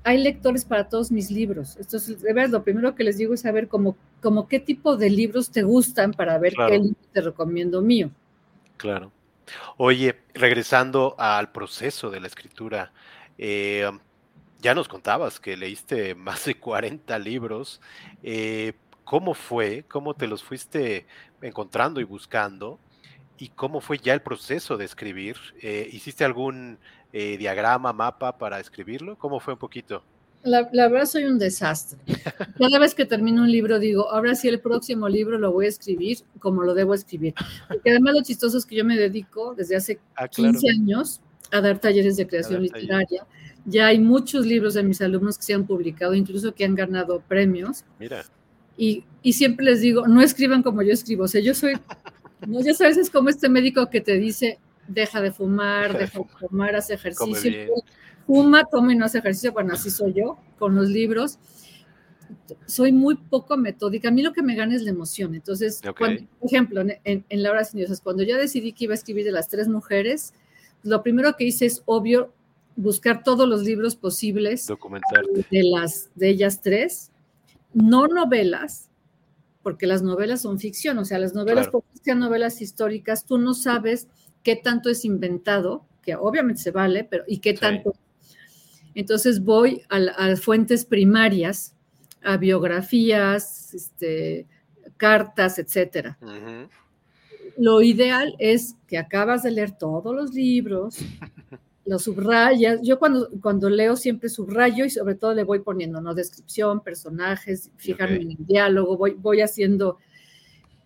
hay lectores para todos mis libros. Entonces, de verdad, lo primero que les digo es saber cómo, qué tipo de libros te gustan para ver qué libro te recomiendo mío. Claro. Oye, regresando al proceso de la escritura, eh, ya nos contabas que leíste más de 40 libros. Eh, ¿Cómo fue? ¿Cómo te los fuiste encontrando y buscando? ¿Y cómo fue ya el proceso de escribir? Eh, ¿Hiciste algún eh, diagrama, mapa para escribirlo? ¿Cómo fue un poquito? La, verdad soy un desastre. Cada vez que termino un libro digo, ahora sí el próximo libro lo voy a escribir como lo debo escribir. Porque además lo chistoso es que yo me dedico desde hace 15 ah, años a dar talleres de creación literaria. Ya hay muchos libros de mis alumnos que se han publicado, incluso que han ganado premios. Mira. Y, y, siempre les digo, no escriban como yo escribo, o sea, yo soy, no, ya sabes, es como este médico que te dice, deja de fumar, deja de fumar, haz ejercicio, fuma, toma y no hace ejercicio, bueno, así soy yo con los libros. Soy muy poco metódica, a mí lo que me gana es la emoción, entonces, por ejemplo, en, en La Hora Sin Dioses, cuando yo decidí que iba a escribir de las tres mujeres, lo primero que hice es, obvio, buscar todos los libros posibles de las de ellas tres, no novelas, porque las novelas son ficción, o sea, las novelas, porque sean novelas históricas, tú no sabes qué tanto es inventado, que obviamente se vale, pero y qué tanto. Entonces voy a, fuentes primarias, a biografías, este, cartas, etcétera. Lo ideal es que acabas de leer todos los libros, los subrayas. Yo cuando, cuando leo siempre subrayo y sobre todo le voy poniendo, ¿no? Descripción, personajes, fijarme en el diálogo, voy, voy haciendo.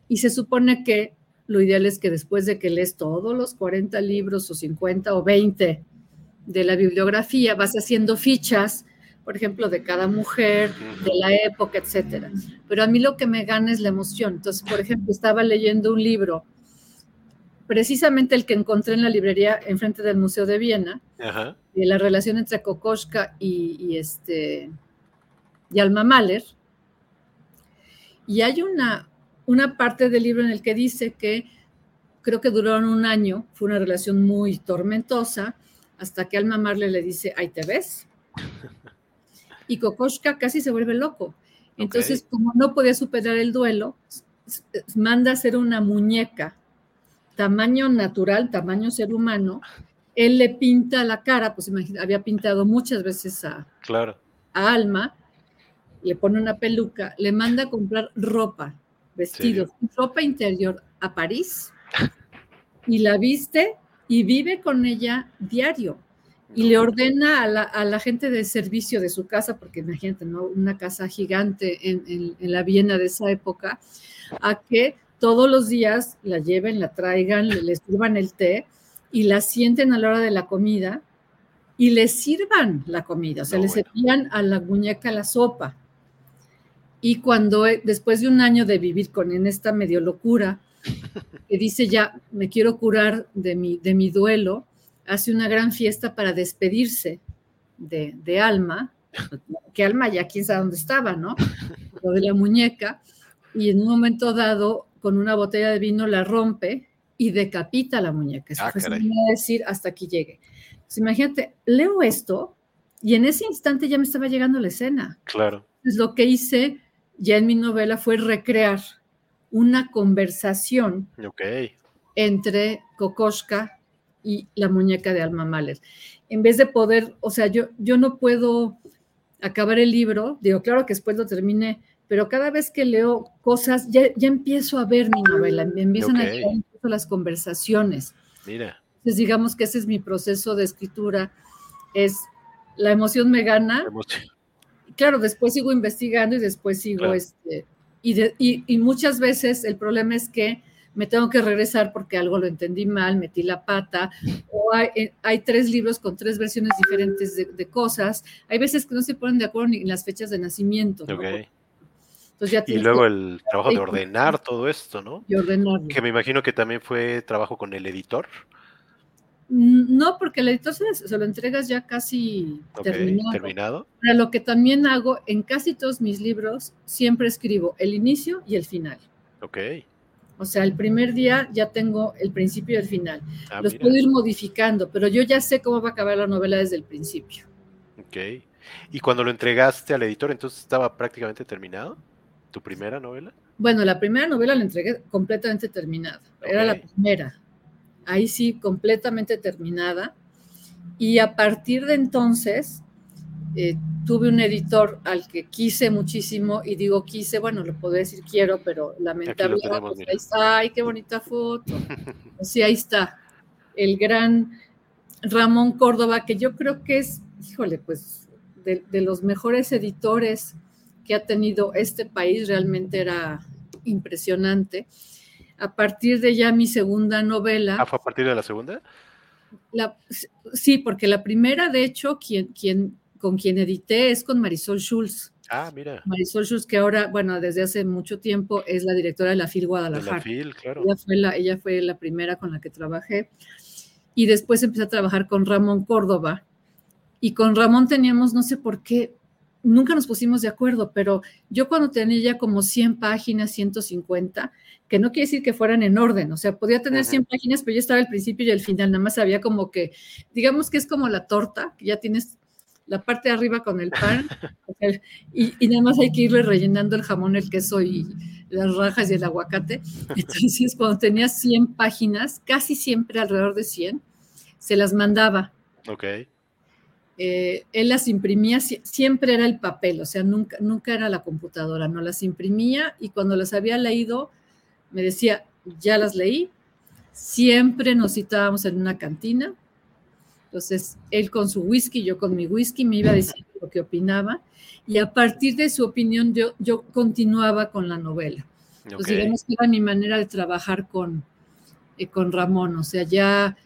Y se supone que lo ideal es que después de que lees todos los 40 libros o 50 o 20 de la bibliografía, vas haciendo fichas, por ejemplo, de cada mujer, de la época, etcétera. Pero a mí lo que me gana es la emoción. Entonces, por ejemplo, estaba leyendo un libro precisamente el que encontré en la librería enfrente del Museo de Viena, de la relación entre Kokoschka y, este, y Alma Mahler. Y hay una, una parte del libro en el que dice que creo que duraron un año, fue una relación muy tormentosa, hasta que Alma Mahler le dice, ahí te ves. Y Kokoschka casi se vuelve loco. Entonces, como no podía superar el duelo, manda a hacer una muñeca tamaño natural, tamaño ser humano, él le pinta la cara, pues imagínate, había pintado muchas veces a, claro. a Alma, le pone una peluca, le manda a comprar ropa, vestidos, ropa interior a París y la viste y vive con ella diario. Y le ordena a la, gente de servicio de su casa, porque imagínate, ¿no? Una casa gigante en, en la Viena de esa época, a que todos los días la lleven, la traigan, le, sirvan el té y la sienten a la hora de la comida y le sirvan la comida, o sea, le servían a la muñeca la sopa. Y cuando eh, después de un año de vivir con en esta medio locura, que dice ya, me quiero curar de mi, de mi duelo, hace una gran fiesta para despedirse de, de Alma, que Alma ya quién sabe dónde estaba, ¿no? Lo de la muñeca, y en un momento dado con una botella de vino la rompe y decapita a la muñeca. Eso ah, fue decir hasta aquí llegue. Pues imagínate, leo esto y en ese instante ya me estaba llegando la escena. Claro. Pues lo que hice ya en mi novela fue recrear una conversación entre Kokoschka y la muñeca de Alma Mahler. En vez de poder, o sea, yo, yo no puedo acabar el libro, digo, claro que después lo termine pero cada vez que leo cosas, ya, ya empiezo a ver mi novela, me empiezan a llegar las conversaciones. Mira. Entonces, digamos que ese es mi proceso de escritura, es la emoción me gana. Claro, después sigo investigando y después sigo, este, y, y, muchas veces el problema es que me tengo que regresar porque algo lo entendí mal, metí la pata, o hay, eh, hay tres libros con tres versiones diferentes de, cosas. Hay veces que no se ponen de acuerdo ni en las fechas de nacimiento. ¿no? Y luego el trabajo de ordenar todo esto, ¿no? Y ordenarlo. Que me imagino que también fue trabajo con el editor. Mm, no, porque el editor se, lo entregas ya casi terminado. terminado. Pero lo que también hago en casi todos mis libros, siempre escribo el inicio y el final. Ok. O sea, el primer día ya tengo el principio y el final. Ah, Los puedo ir modificando, pero yo ya sé cómo va a acabar la novela desde el principio. Ok. ¿Y cuando lo entregaste al editor, entonces estaba prácticamente terminado? ¿Tu primera novela? Bueno, la primera novela la entregué completamente terminada. Era la primera. Ahí sí, completamente terminada. Y a partir de entonces, eh, tuve un editor al que quise muchísimo y digo quise, bueno, lo puedo decir quiero, pero lamentablemente ahí está, ay, qué bonita foto. sí, ahí está, el gran Ramón Córdoba, que yo creo que es, híjole, pues de los mejores editores que ha tenido este país realmente era impresionante. A partir de ya mi segunda novela. ¿Ah, fue a partir de la segunda? sí, porque la primera, de hecho, quien, quien, con quien edité es con Marisol Schulz. Ah, mira. Marisol Schultz, que ahora, bueno, desde hace mucho tiempo es la directora de la FIL Guadalajara. De la FIL, claro. Ella fue la, ella fue la primera con la que trabajé. Y después empecé a trabajar con Ramón Córdoba. Y con Ramón teníamos, no sé por qué, nunca nos pusimos de acuerdo, pero yo cuando tenía ya como 100 páginas, 150, que no quiere decir que fueran en orden, o sea, podía tener 100 páginas, pero ya estaba el principio y el final, nada más había como que, digamos que es como la torta, que ya tienes la parte de arriba con el pan, y, y, nada más hay que irle rellenando el jamón, el queso y las rajas y el aguacate. Entonces, cuando tenía 100 páginas, casi siempre alrededor de 100, se las mandaba. Ok. Eh, él las imprimía, siempre era el papel, o sea, nunca, nunca era la computadora, no las imprimía y cuando las había leído me decía, ya las leí, siempre nos citábamos en una cantina, entonces él con su whisky, yo con mi whisky, me iba a decir lo que opinaba y a partir de su opinión yo, yo continuaba con la novela. Entonces, digamos que era mi manera de trabajar con, eh, con Ramón, o sea, ya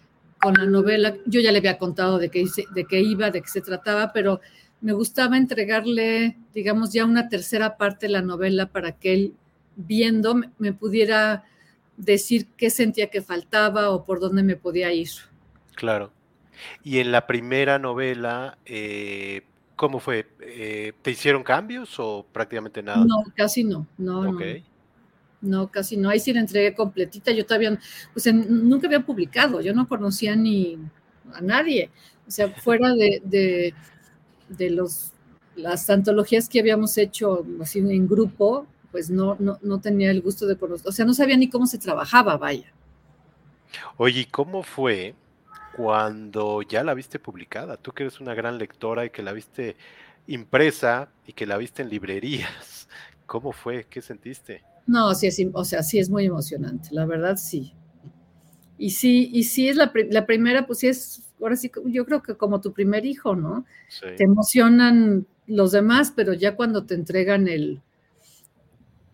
con la novela, yo ya le había contado de qué, de qué iba, de qué se trataba, pero me gustaba entregarle, digamos, ya una tercera parte de la novela para que él, viendo, me pudiera decir qué sentía que faltaba o por dónde me podía ir. Claro. Y en la primera novela, eh, ¿cómo fue? Eh, ¿Te hicieron cambios o prácticamente nada? No, casi no. No, no. No, casi no. Ahí sí la entregué completita. Yo todavía, pues nunca había publicado, yo no conocía ni a nadie. O sea, fuera de, de, los, las antologías que habíamos hecho así en grupo, pues no, no, no tenía el gusto de conocer. O sea, no sabía ni cómo se trabajaba, vaya. Oye, ¿cómo fue cuando ya la viste publicada? Tú que eres una gran lectora y que la viste impresa y que la viste en librerías. ¿Cómo fue? ¿Qué sentiste? No, sí es, o sea, sí es muy emocionante, la verdad sí. Y sí, y sí es la, la primera, pues sí es, ahora sí, yo creo que como tu primer hijo, ¿no? Te emocionan los demás, pero ya cuando te entregan el,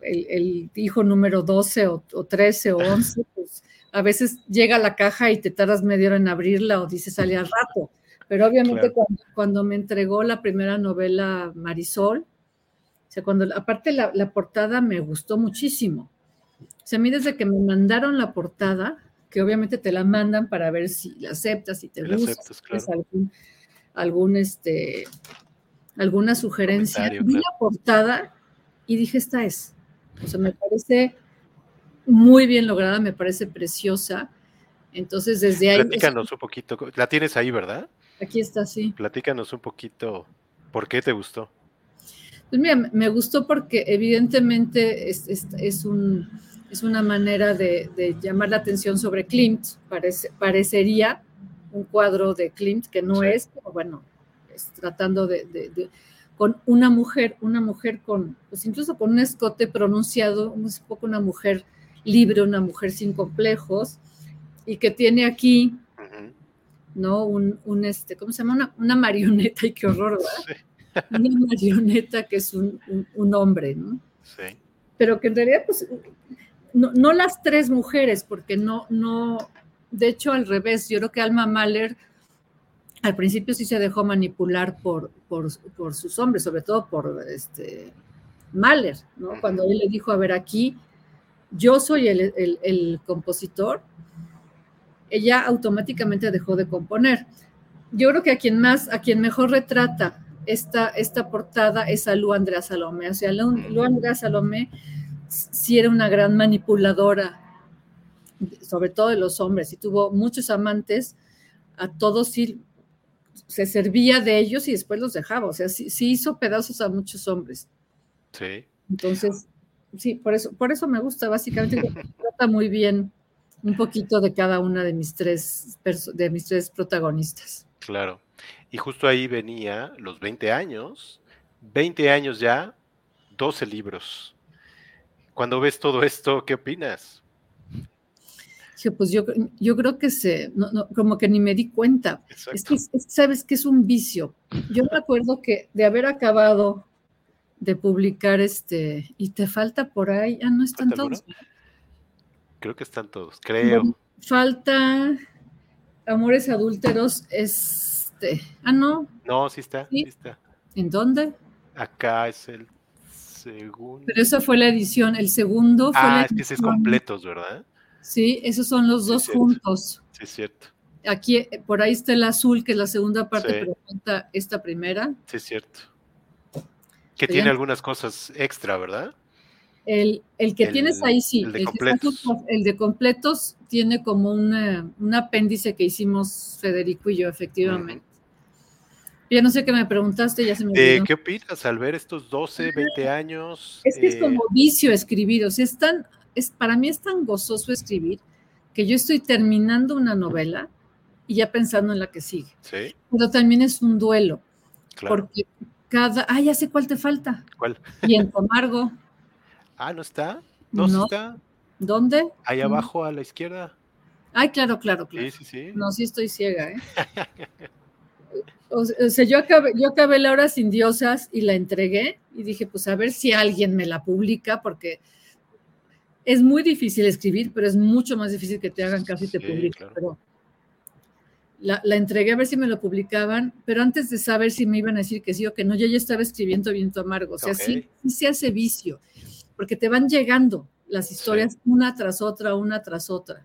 el, hijo número 12 o, 13 o 11, pues a veces llega la caja y te tardas media hora en abrirla o dices sale al rato. Pero obviamente cuando, cuando, me entregó la primera novela Marisol, o sea, cuando, aparte la, portada me gustó muchísimo. O sea, a mí desde que me mandaron la portada, que obviamente te la mandan para ver si la aceptas, si te gusta, algún, algún, este, alguna sugerencia. Vi la portada y dije, esta es. O sea, me parece muy bien lograda, me parece preciosa. Entonces, desde ahí... Platícanos un poquito, la tienes ahí, ¿verdad? Aquí está, sí. Platícanos un poquito, ¿por qué te gustó? Pues mira, me gustó porque evidentemente es, es, un, es una manera de, llamar la atención sobre Klimt. Parece, parecería un cuadro de Klimt que no es, pero bueno, es tratando de, con una mujer, una mujer con, pues incluso con un escote pronunciado, un poco una mujer libre, una mujer sin complejos, y que tiene aquí, ¿no? Un, un, este, ¿cómo se llama? Una, una marioneta, y qué horror, ¿verdad? Una marioneta que es un, hombre, ¿no? Sí. Pero que en realidad, pues, no, las tres mujeres, porque no, no, de hecho, al revés, yo creo que Alma Mahler al principio sí se dejó manipular por, por, sus hombres, sobre todo por este Mahler, ¿no? Cuando él le dijo, a ver, aquí yo soy el, el compositor, ella automáticamente dejó de componer. Yo creo que a quien más, a quien mejor retrata esta, esta portada es a Lu Andrea Salomé. O sea, Lu, Andrea Salomé sí era una gran manipuladora, sobre todo de los hombres, y tuvo muchos amantes, a todos sí se servía de ellos y después los dejaba. O sea, sí, hizo pedazos a muchos hombres. Sí. Entonces, sí, por eso, por eso me gusta, básicamente, trata muy bien un poquito de cada una de mis tres, de mis tres protagonistas. Claro. Y justo ahí venía los 20 años, 20 años ya, 12 libros. Cuando ves todo esto, ¿qué opinas? pues yo, yo creo que se, como que ni me di cuenta. Es que, sabes que es un vicio. Yo me acuerdo que de haber acabado de publicar este, y te falta por ahí, ah, no están todos. Creo que están todos, creo. falta Amores Adúlteros, es este, ah, no. No, sí está, sí, está. ¿En dónde? Acá es el segundo. Pero esa fue la edición. El segundo fue ah, la es que ese es completos, ¿verdad? Sí, esos son los Sí, dos juntos. Sí, es cierto. Aquí, eh, por ahí está el azul, que es la segunda parte, Sí. pero falta esta primera. Sí, es cierto. Que tiene algunas cosas extra, ¿verdad? El, el que El- tienes ahí sí, el de que está completos. el de completos tiene como una- un apéndice que hicimos Federico y yo, efectivamente. Ya no sé qué me preguntaste, ya se me Eh, olvidó. ¿Qué opinas al ver estos 12, 20 años? Es que es eh, como vicio escribir, o sea, es tan, es, para mí es tan gozoso escribir que yo estoy terminando una novela y ya pensando en la que sigue. Sí, Pero también es un duelo, claro. porque cada, ah, ya sé cuál te falta. ¿Cuál? Viento amargo, Ah, ¿no está? ¿No, No. está? ¿dónde? Ahí abajo a la izquierda. Ay, claro, claro, claro. Sí, sí, sí. No, sí estoy ciega, ¿eh? O sea, yo acabé, yo acabé La Hora Sin Diosas y la entregué y dije, pues a ver si alguien me la publica, porque es muy difícil escribir, pero es mucho más difícil que te hagan caso y te Sí, publiquen. claro. Pero la, la entregué a ver si me lo publicaban, pero antes de saber si me iban a decir que sí o que no, yo ya estaba escribiendo Viento Amargo. O sea, sí se hace vicio, porque te van llegando las historias una tras otra, una tras otra.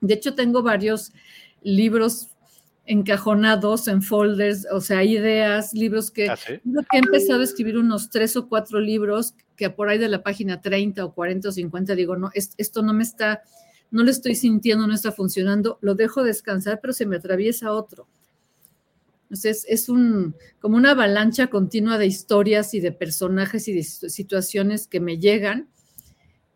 De hecho, tengo varios libros encajonados en folders, o sea, ideas, libros que, Ah, sí. creo que he empezado a escribir unos tres o cuatro libros que por ahí de la página 30 o 40 o 50 digo, no, es- esto no me está, no lo estoy sintiendo, no está funcionando, lo dejo descansar, pero se me atraviesa otro. Entonces, es un, como una avalancha continua de historias y de personajes y de situ- situaciones que me llegan.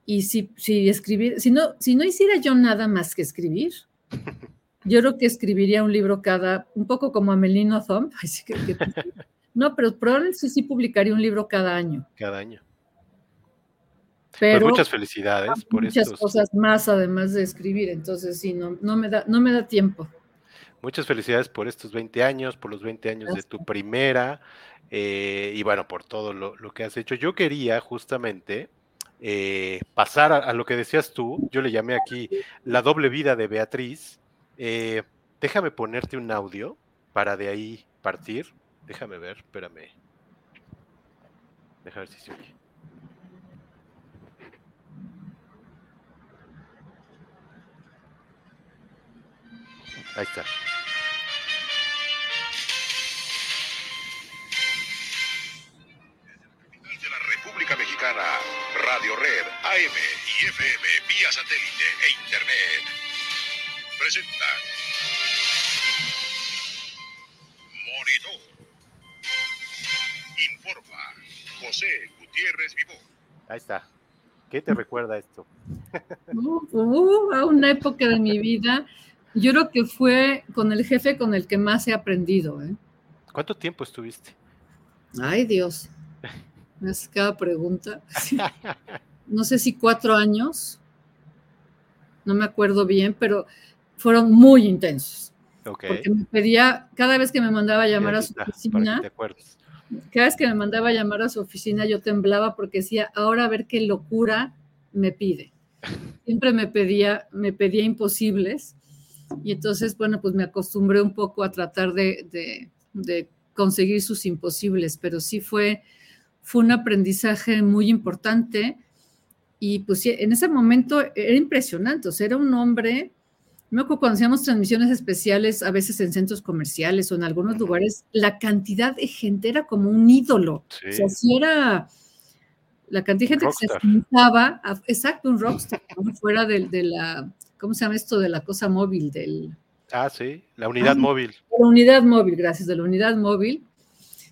Y si, si escribir, si no, si no hiciera yo nada más que escribir, yo creo que escribiría un libro cada, un poco como Amelino Thumb. Ay, sí, que- que- no, pero probablemente sí, sí publicaría un libro cada año. Cada año. Pero pues muchas felicidades por muchas estos. cosas más además de escribir. Entonces, sí, no, no, me, da, no me da tiempo. Muchas felicidades por estos 20 años, por los 20 años de tu primera eh, y bueno, por todo lo, lo, que has hecho. Yo quería justamente eh, pasar a, a, lo que decías tú, yo le llamé aquí la doble vida de Beatriz. Eh, déjame ponerte un audio para de ahí partir. Déjame ver, espérame. Déjame ver si se oye. Ahí está. de la República Mexicana, Radio Red, AM y FM vía satélite e internet. Presenta Monitor. Informa José Gutiérrez Vivó. Ahí está. ¿Qué te recuerda esto? Uh, uh, a una época de mi vida, yo creo que fue con el jefe con el que más he aprendido. ¿eh? ¿Cuánto tiempo estuviste? Ay, Dios. Me haces cada pregunta. Sí. No sé si cuatro años. No me acuerdo bien, pero fueron muy intensos. Okay. Porque me pedía, cada vez que me mandaba a llamar a su oficina, cada vez que me mandaba a llamar a su oficina, yo temblaba porque decía, ahora a ver qué locura me pide. Siempre me pedía, me pedía imposibles. Y entonces, bueno, pues me acostumbré un poco a tratar de, de, de conseguir sus imposibles, pero sí fue, fue un aprendizaje muy importante. Y pues en ese momento era impresionante, o sea, era un hombre, me cuando hacíamos transmisiones especiales, a veces en centros comerciales o en algunos lugares, la cantidad de gente era como un ídolo. Sí. O sea, sí era la cantidad de gente rockstar. que se sentaba, exacto, un rockstar, fuera de, de, la, ¿cómo se llama esto? De la cosa móvil, del... Ah, sí, la unidad ah, móvil. La unidad móvil, gracias, de la unidad móvil.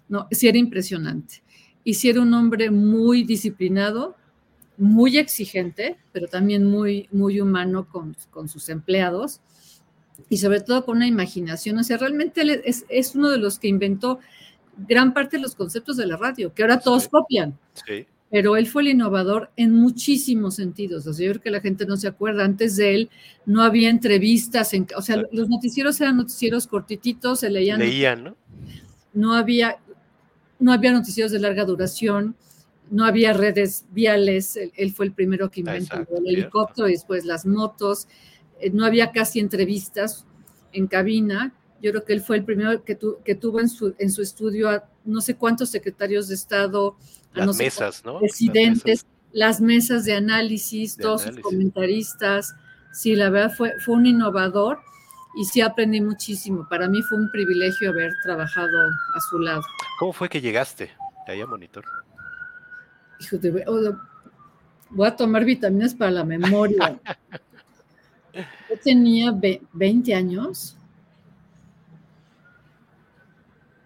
No, sí era impresionante. Y sí era un hombre muy disciplinado, muy exigente, pero también muy, muy humano con, con, sus empleados y sobre todo con una imaginación. O sea, realmente él es, es, uno de los que inventó gran parte de los conceptos de la radio, que ahora todos sí. copian. Sí. Pero él fue el innovador en muchísimos sentidos. O sea, yo creo que la gente no se acuerda. Antes de él no había entrevistas. En, o sea, los noticieros eran noticieros cortititos, se leían. Leían, ¿no? No había, no había noticieros de larga duración no había redes viales, él, él, fue el primero que inventó Exacto, el helicóptero y después las motos, eh, no había casi entrevistas en cabina, yo creo que él fue el primero que, tu, que tuvo en su, en su estudio a no sé cuántos secretarios de Estado, las no sé mesas, ¿no? presidentes, las mesas, de análisis, De todos sus comentaristas. Sí, la verdad fue, fue un innovador y sí aprendí muchísimo. Para mí fue un privilegio haber trabajado a su lado. ¿Cómo fue que llegaste ahí a Monitor? Hijo de- oh, voy a tomar vitaminas para la memoria. Yo tenía ve- 20 años.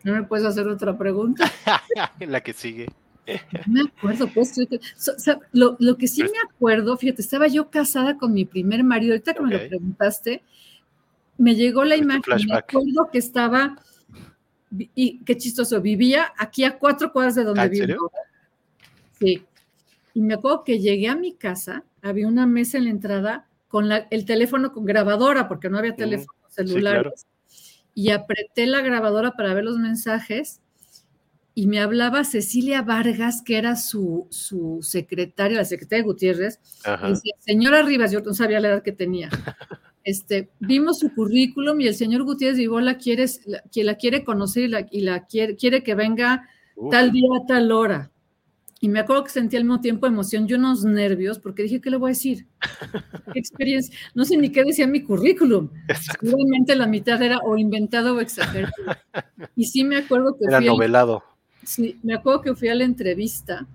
¿No me puedes hacer otra pregunta? La que sigue. No me acuerdo, pues. o sea, lo, lo que sí me acuerdo, fíjate, estaba yo casada con mi primer marido. Ahorita que me lo preguntaste, me llegó la imagen. Me acuerdo que estaba, y qué chistoso, vivía aquí a cuatro cuadras de donde ¿Ah, vivo. Sí. Y me acuerdo que llegué a mi casa, había una mesa en la entrada con la- el teléfono con grabadora, porque no había teléfonos claro. celulares. Y apreté la grabadora para ver los mensajes y me hablaba Cecilia Vargas, que era su, su secretaria, la secretaria de Gutiérrez, y Ajá. decía, señora Rivas, yo no sabía la edad que tenía. Este, vimos su currículum y el señor Gutiérrez Vivó la quiere, la, que la quiere conocer y la, y la quiere, quiere que venga Uf, tal día a tal hora. Y me acuerdo que sentí al mismo tiempo emoción y unos nervios, porque dije, ¿qué le voy a decir? ¿Qué experiencia? No sé ni qué decía mi currículum. exacto. Seguramente la mitad era o inventado o exagerado. Y sí me acuerdo que Era fui, al- novelado. sí, me acuerdo que fui a la entrevista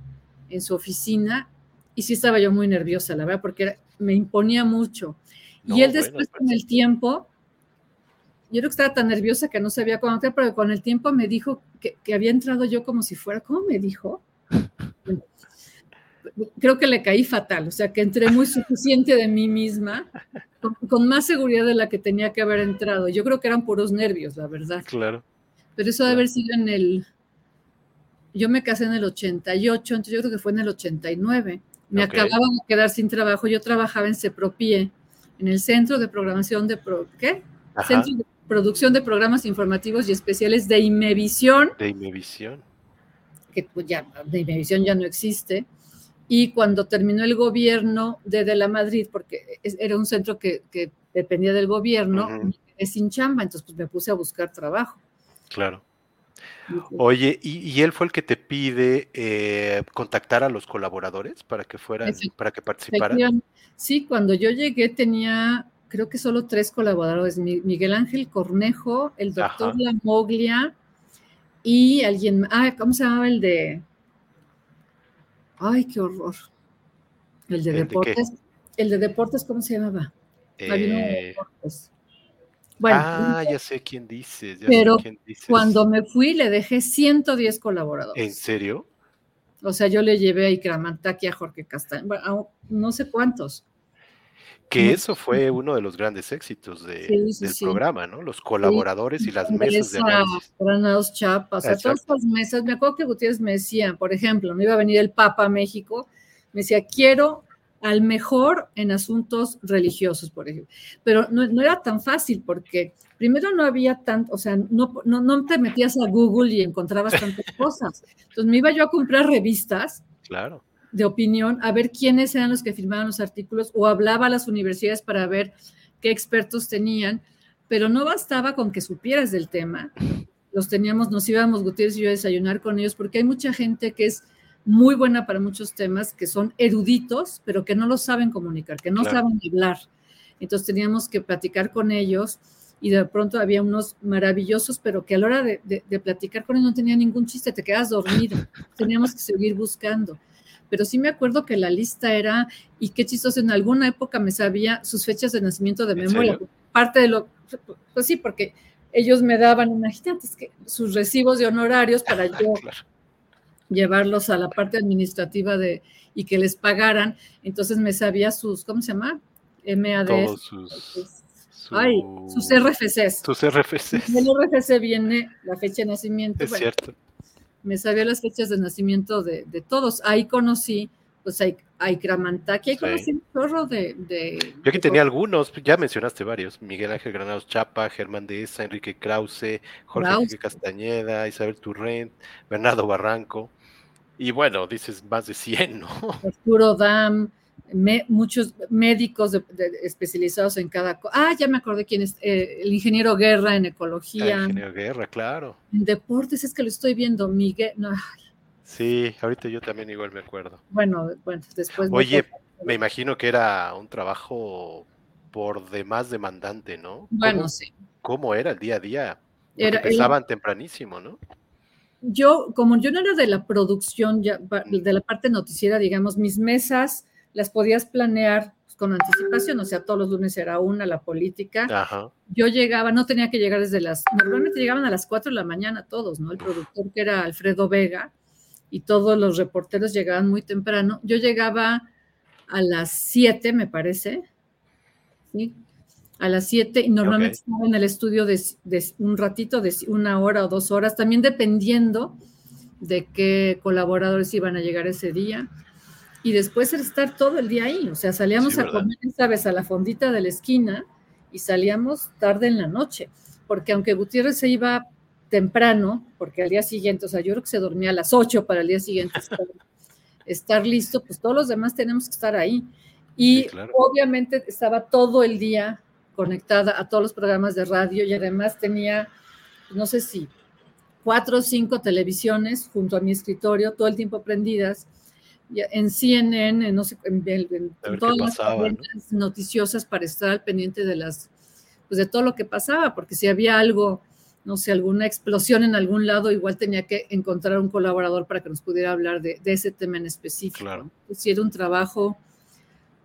en su oficina y sí estaba yo muy nerviosa, la verdad, porque era- me imponía mucho. No, y él después pues. con el tiempo, yo creo que estaba tan nerviosa que no sabía cuándo entrar, pero con el tiempo me dijo que, que había entrado yo como si fuera, ¿cómo me dijo? Creo que le caí fatal, o sea que entré muy suficiente de mí misma, con, con más seguridad de la que tenía que haber entrado. Yo creo que eran puros nervios, la verdad. Claro. Pero eso debe haber sido en el. Yo me casé en el 88, entonces yo creo que fue en el 89. Me Ok. acababa de quedar sin trabajo. Yo trabajaba en CEPROPIE, en el Centro de Programación de. Pro- ¿Qué? Ajá. Centro de Producción de Programas Informativos y Especiales de Imevisión, De Imevisión. Que pues ya ya no existe. Y cuando terminó el gobierno de, de la Madrid, porque es- era un centro que, que dependía del gobierno, quedé sin chamba, entonces pues me puse a buscar trabajo. Claro. Oye, ¿y, y él fue el que te pide eh, contactar a los colaboradores para que fueran, para que participaran? Sí, cuando yo llegué tenía, creo que solo tres colaboradores, Mi- Miguel Ángel Cornejo, el doctor. Lamoglia y alguien, ah, ¿cómo se llamaba el de? Ay, qué horror. El de ¿El de qué? deportes. El de deportes, ¿cómo se llamaba? Eh, deportes. Bueno, ah, ya sé quién dices. Ya Pero sé quién dices. cuando me fui le dejé 110 colaboradores. ¿En serio? O sea, yo le llevé a Icramantaki, a Jorge Castaño, bueno, a no sé cuántos. Que eso fue uno de los grandes éxitos de- Sí, sí, del sí. programa, ¿no? Los colaboradores y las mesas de análisis. Granados Chapa, o sea, todas estas mesas, me acuerdo que Gutiérrez me decía, por ejemplo, no iba a venir el Papa a México, me decía, quiero al mejor en asuntos religiosos, por ejemplo. Pero no, no era tan fácil porque primero no había tanto, o sea, no, no, no te metías a Google y encontrabas tantas cosas. Entonces me iba yo a comprar revistas Claro. De opinión, a ver quiénes eran los que firmaban los artículos o hablaba a las universidades para ver qué expertos tenían, pero no bastaba con que supieras del tema. Los teníamos, nos íbamos Gutiérrez y yo a desayunar con ellos porque hay mucha gente que es muy buena para muchos temas, que son eruditos, pero que no lo saben comunicar, que no Claro. saben hablar. Entonces teníamos que platicar con ellos y de pronto había unos maravillosos, pero que a la hora de, de- de platicar con ellos no tenía ningún chiste, te quedas dormido. Teníamos que seguir buscando. Pero sí me acuerdo que la lista era, y qué chistoso, en alguna época me sabía sus fechas de nacimiento de ¿En memoria. serio? Parte de lo, pues sí, porque ellos me daban, imagínate, es que sus recibos de honorarios para yo Claro. llevarlos a la parte administrativa de y que les pagaran. Entonces me sabía sus, ¿cómo se llama? MAD. Todos sus, su- Ay, sus RFCs. sus RFCs. En el RFC viene la fecha de nacimiento. Es bueno, cierto. Me sabía las fechas de nacimiento de, de todos. Ahí conocí, pues, a, a Ikramantaki, ahí Sí. conocí un chorro de... de Yo aquí de- tenía algunos, ya mencionaste varios, Miguel Ángel Granados Chapa, Germán de Esa, Enrique Krause, Jorge Krause. Enrique Castañeda, Isabel Turrent, Bernardo Barranco, y bueno, dices más de 100, ¿no? Arturo Dam, muchos médicos especializados en cada cosa. Ah, ya me acordé quién es, eh, el ingeniero Guerra en ecología. El ingeniero Guerra, claro. En deportes es que lo estoy viendo, Miguel. No, sí, ahorita yo también igual me acuerdo. Bueno, bueno, después. Oye, me imagino que era un trabajo por demás demandante, ¿no? Bueno, sí. ¿Cómo era el día a día? Porque empezaban tempranísimo, ¿no? Yo, como yo no era de la producción, ya, de la parte noticiera, digamos, mis mesas las podías planear pues, con anticipación, o sea, todos los lunes era una, la política. Yo llegaba, no tenía que llegar desde las, normalmente llegaban a las 4 de la mañana todos, ¿no? El productor que era Alfredo Vega y todos los reporteros llegaban muy temprano. Yo llegaba a las 7, me parece, ¿sí? A las 7 y normalmente estaba en el estudio de, un ratito, de una hora o dos horas, también dependiendo de qué colaboradores iban a llegar ese día y después estar todo el día ahí. O sea, salíamos a comer, ¿sabes? A la fondita de la esquina y salíamos tarde en la noche, porque aunque Gutiérrez se iba temprano, porque al día siguiente, o sea, yo creo que se dormía a las 8 para el día siguiente estar, listo, pues todos los demás tenemos que estar ahí. Y obviamente estaba todo el día conectada a todos los programas de radio y además tenía, no sé si, cuatro o cinco televisiones junto a mi escritorio, todo el tiempo prendidas en CNN, en, no sé, en, todas las noticiosas para estar al pendiente de las, pues de todo lo que pasaba, porque si había algo, no sé, alguna explosión en algún lado, igual tenía que encontrar un colaborador para que nos pudiera hablar de, ese tema en específico. Claro. Pues, si era un trabajo,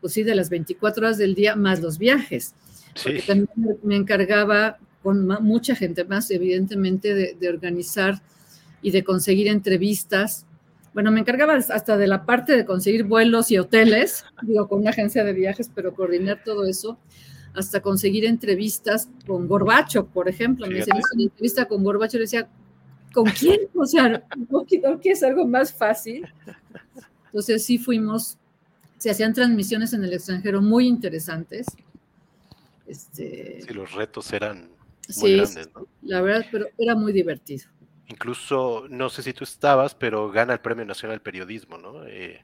pues sí, de las 24 horas del día, más los viajes. Porque también me encargaba con mucha gente más, evidentemente, de, de organizar y de conseguir entrevistas bueno, me encargaba hasta de la parte de conseguir vuelos y hoteles, digo, con una agencia de viajes, pero coordinar todo eso, hasta conseguir entrevistas con Gorbacho, por ejemplo. Me decían, una entrevista con Gorbacho, le decía, ¿con quién? O sea, ¿no, es algo más fácil? Entonces sí fuimos, se hacían transmisiones en el extranjero muy interesantes. Este, sí, los retos eran muy grandes, ¿no? La verdad, pero era muy divertido. Incluso, no sé si tú estabas, pero gana el Premio Nacional Periodismo, ¿no? Eh,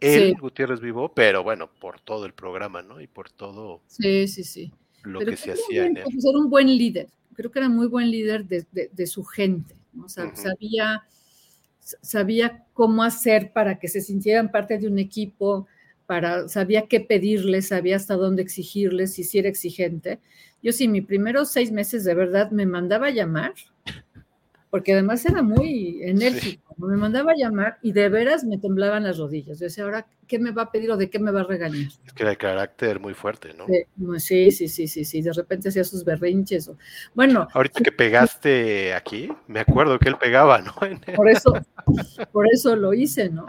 él, Gutiérrez Vivo, pero bueno, por todo el programa, ¿no? Y por todo sí, sí, sí. lo que se hacía en él. Era un buen líder, creo que era muy buen líder de, su gente, ¿no? O sea, sabía, sabía cómo hacer para que se sintieran parte de un equipo, para, sabía qué pedirles, sabía hasta dónde exigirles, si era exigente. Yo sí, mis primeros seis meses de verdad me mandaba a llamar porque además era muy enérgico, me mandaba a llamar y de veras me temblaban las rodillas. Yo decía, ahora, ¿qué me va a pedir o de qué me va a regañar? Es que era de carácter muy fuerte, ¿no? Sí, sí, sí, sí, sí, de repente hacía sus berrinches. Bueno. Ahorita que pegaste aquí, me acuerdo que él pegaba, ¿no? Por eso, por eso lo hice, ¿no?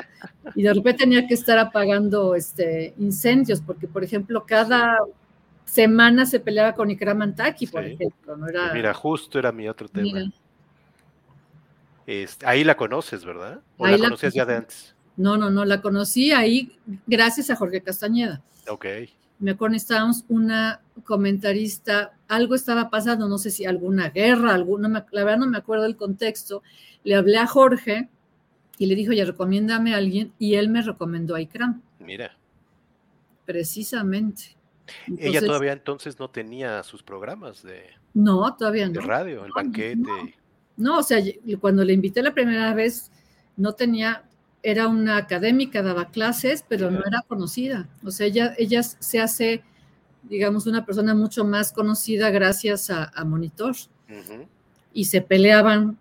Y de repente tenía que estar apagando este, incendios, porque, por ejemplo, cada semana se peleaba con Ikram Antaki, por ejemplo. ¿no? Era, Mira, justo era mi otro tema. Este, ahí la conoces, ¿verdad? ¿O la conocías ya de antes? No, no, no, la conocí ahí gracias a Jorge Castañeda. Ok. Me acuerdo, estábamos una comentarista, algo estaba pasando, no sé si alguna guerra, alguna, la verdad no me acuerdo del contexto. Le hablé a Jorge y le dijo, ya recomiéndame a alguien, y él me recomendó a Ikram. Mira. Precisamente. Ella todavía entonces no tenía sus programas de, no, todavía no. de radio, el banquete. No, o sea, cuando le invité la primera vez, no tenía, era una académica, daba clases, pero no era conocida. O sea, ella, ella se hace, digamos, una persona mucho más conocida gracias a, Monitor. Y se peleaban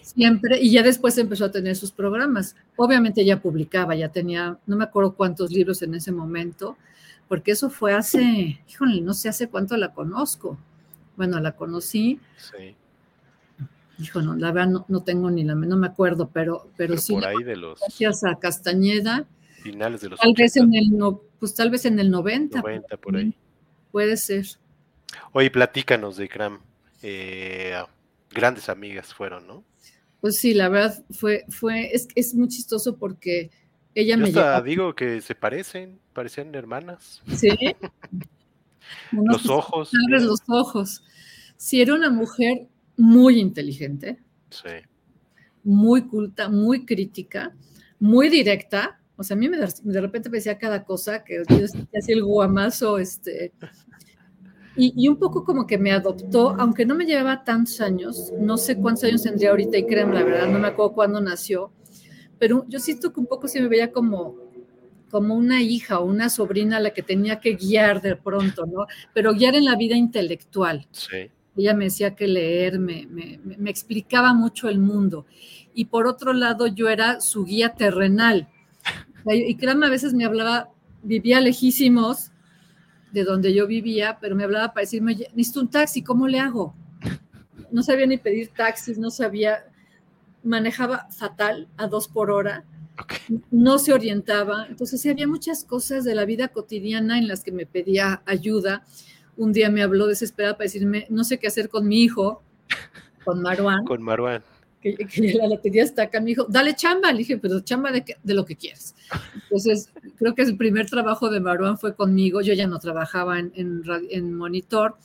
siempre, y ya después empezó a tener sus programas. Obviamente ella publicaba, ya tenía, no me acuerdo cuántos libros en ese momento, porque eso fue hace, híjole, no sé hace cuánto la conozco. Bueno, la conocí. Sí Hijo, no, la verdad no, tengo ni la no me acuerdo, pero, pero, sí. Por ahí de los. Gracias a Castañeda. Finales de los. Tal vez en el no, pues tal vez en el 90. 90 por ahí. Puede ser. Oye, platícanos de Ikram. Eh, grandes amigas fueron, ¿no? Pues sí, la verdad fue, fue, es, es muy chistoso porque ella Yo me digo que se parecen, parecían hermanas. Sí. los ojos. Sabes los ojos. Si era una mujer muy inteligente, sí. muy culta, muy crítica, muy directa, O sea, a mí me, de repente me decía cada cosa, que yo hacía el guamazo, este, y, un poco como que me adoptó, aunque no me llevaba tantos años, no sé cuántos años tendría ahorita y créanme, la verdad, no me acuerdo cuándo nació, pero yo siento que un poco se me veía como, como una hija o una sobrina a la que tenía que guiar de pronto, ¿no? Pero guiar en la vida intelectual. Sí. Ella me decía que leer, me, me, me explicaba mucho el mundo. Y por otro lado, yo era su guía terrenal. Y créanme, a veces me hablaba, vivía lejísimos, de donde yo vivía, pero me hablaba para decirme, necesito un taxi, ¿cómo le hago? No sabía ni pedir taxis, no sabía, manejaba fatal a dos por hora, no se orientaba, entonces había muchas cosas de la vida cotidiana en las que me pedía ayuda. Un día me habló desesperada para decirme, no sé qué hacer con mi hijo, con Marwan. Con Marwan que, la lotería está acá, me dijo, dale chamba, le dije, pero chamba de, de lo que quieras. Entonces, creo que el primer trabajo de Maruán fue conmigo, yo ya no trabajaba en, en, Monitor,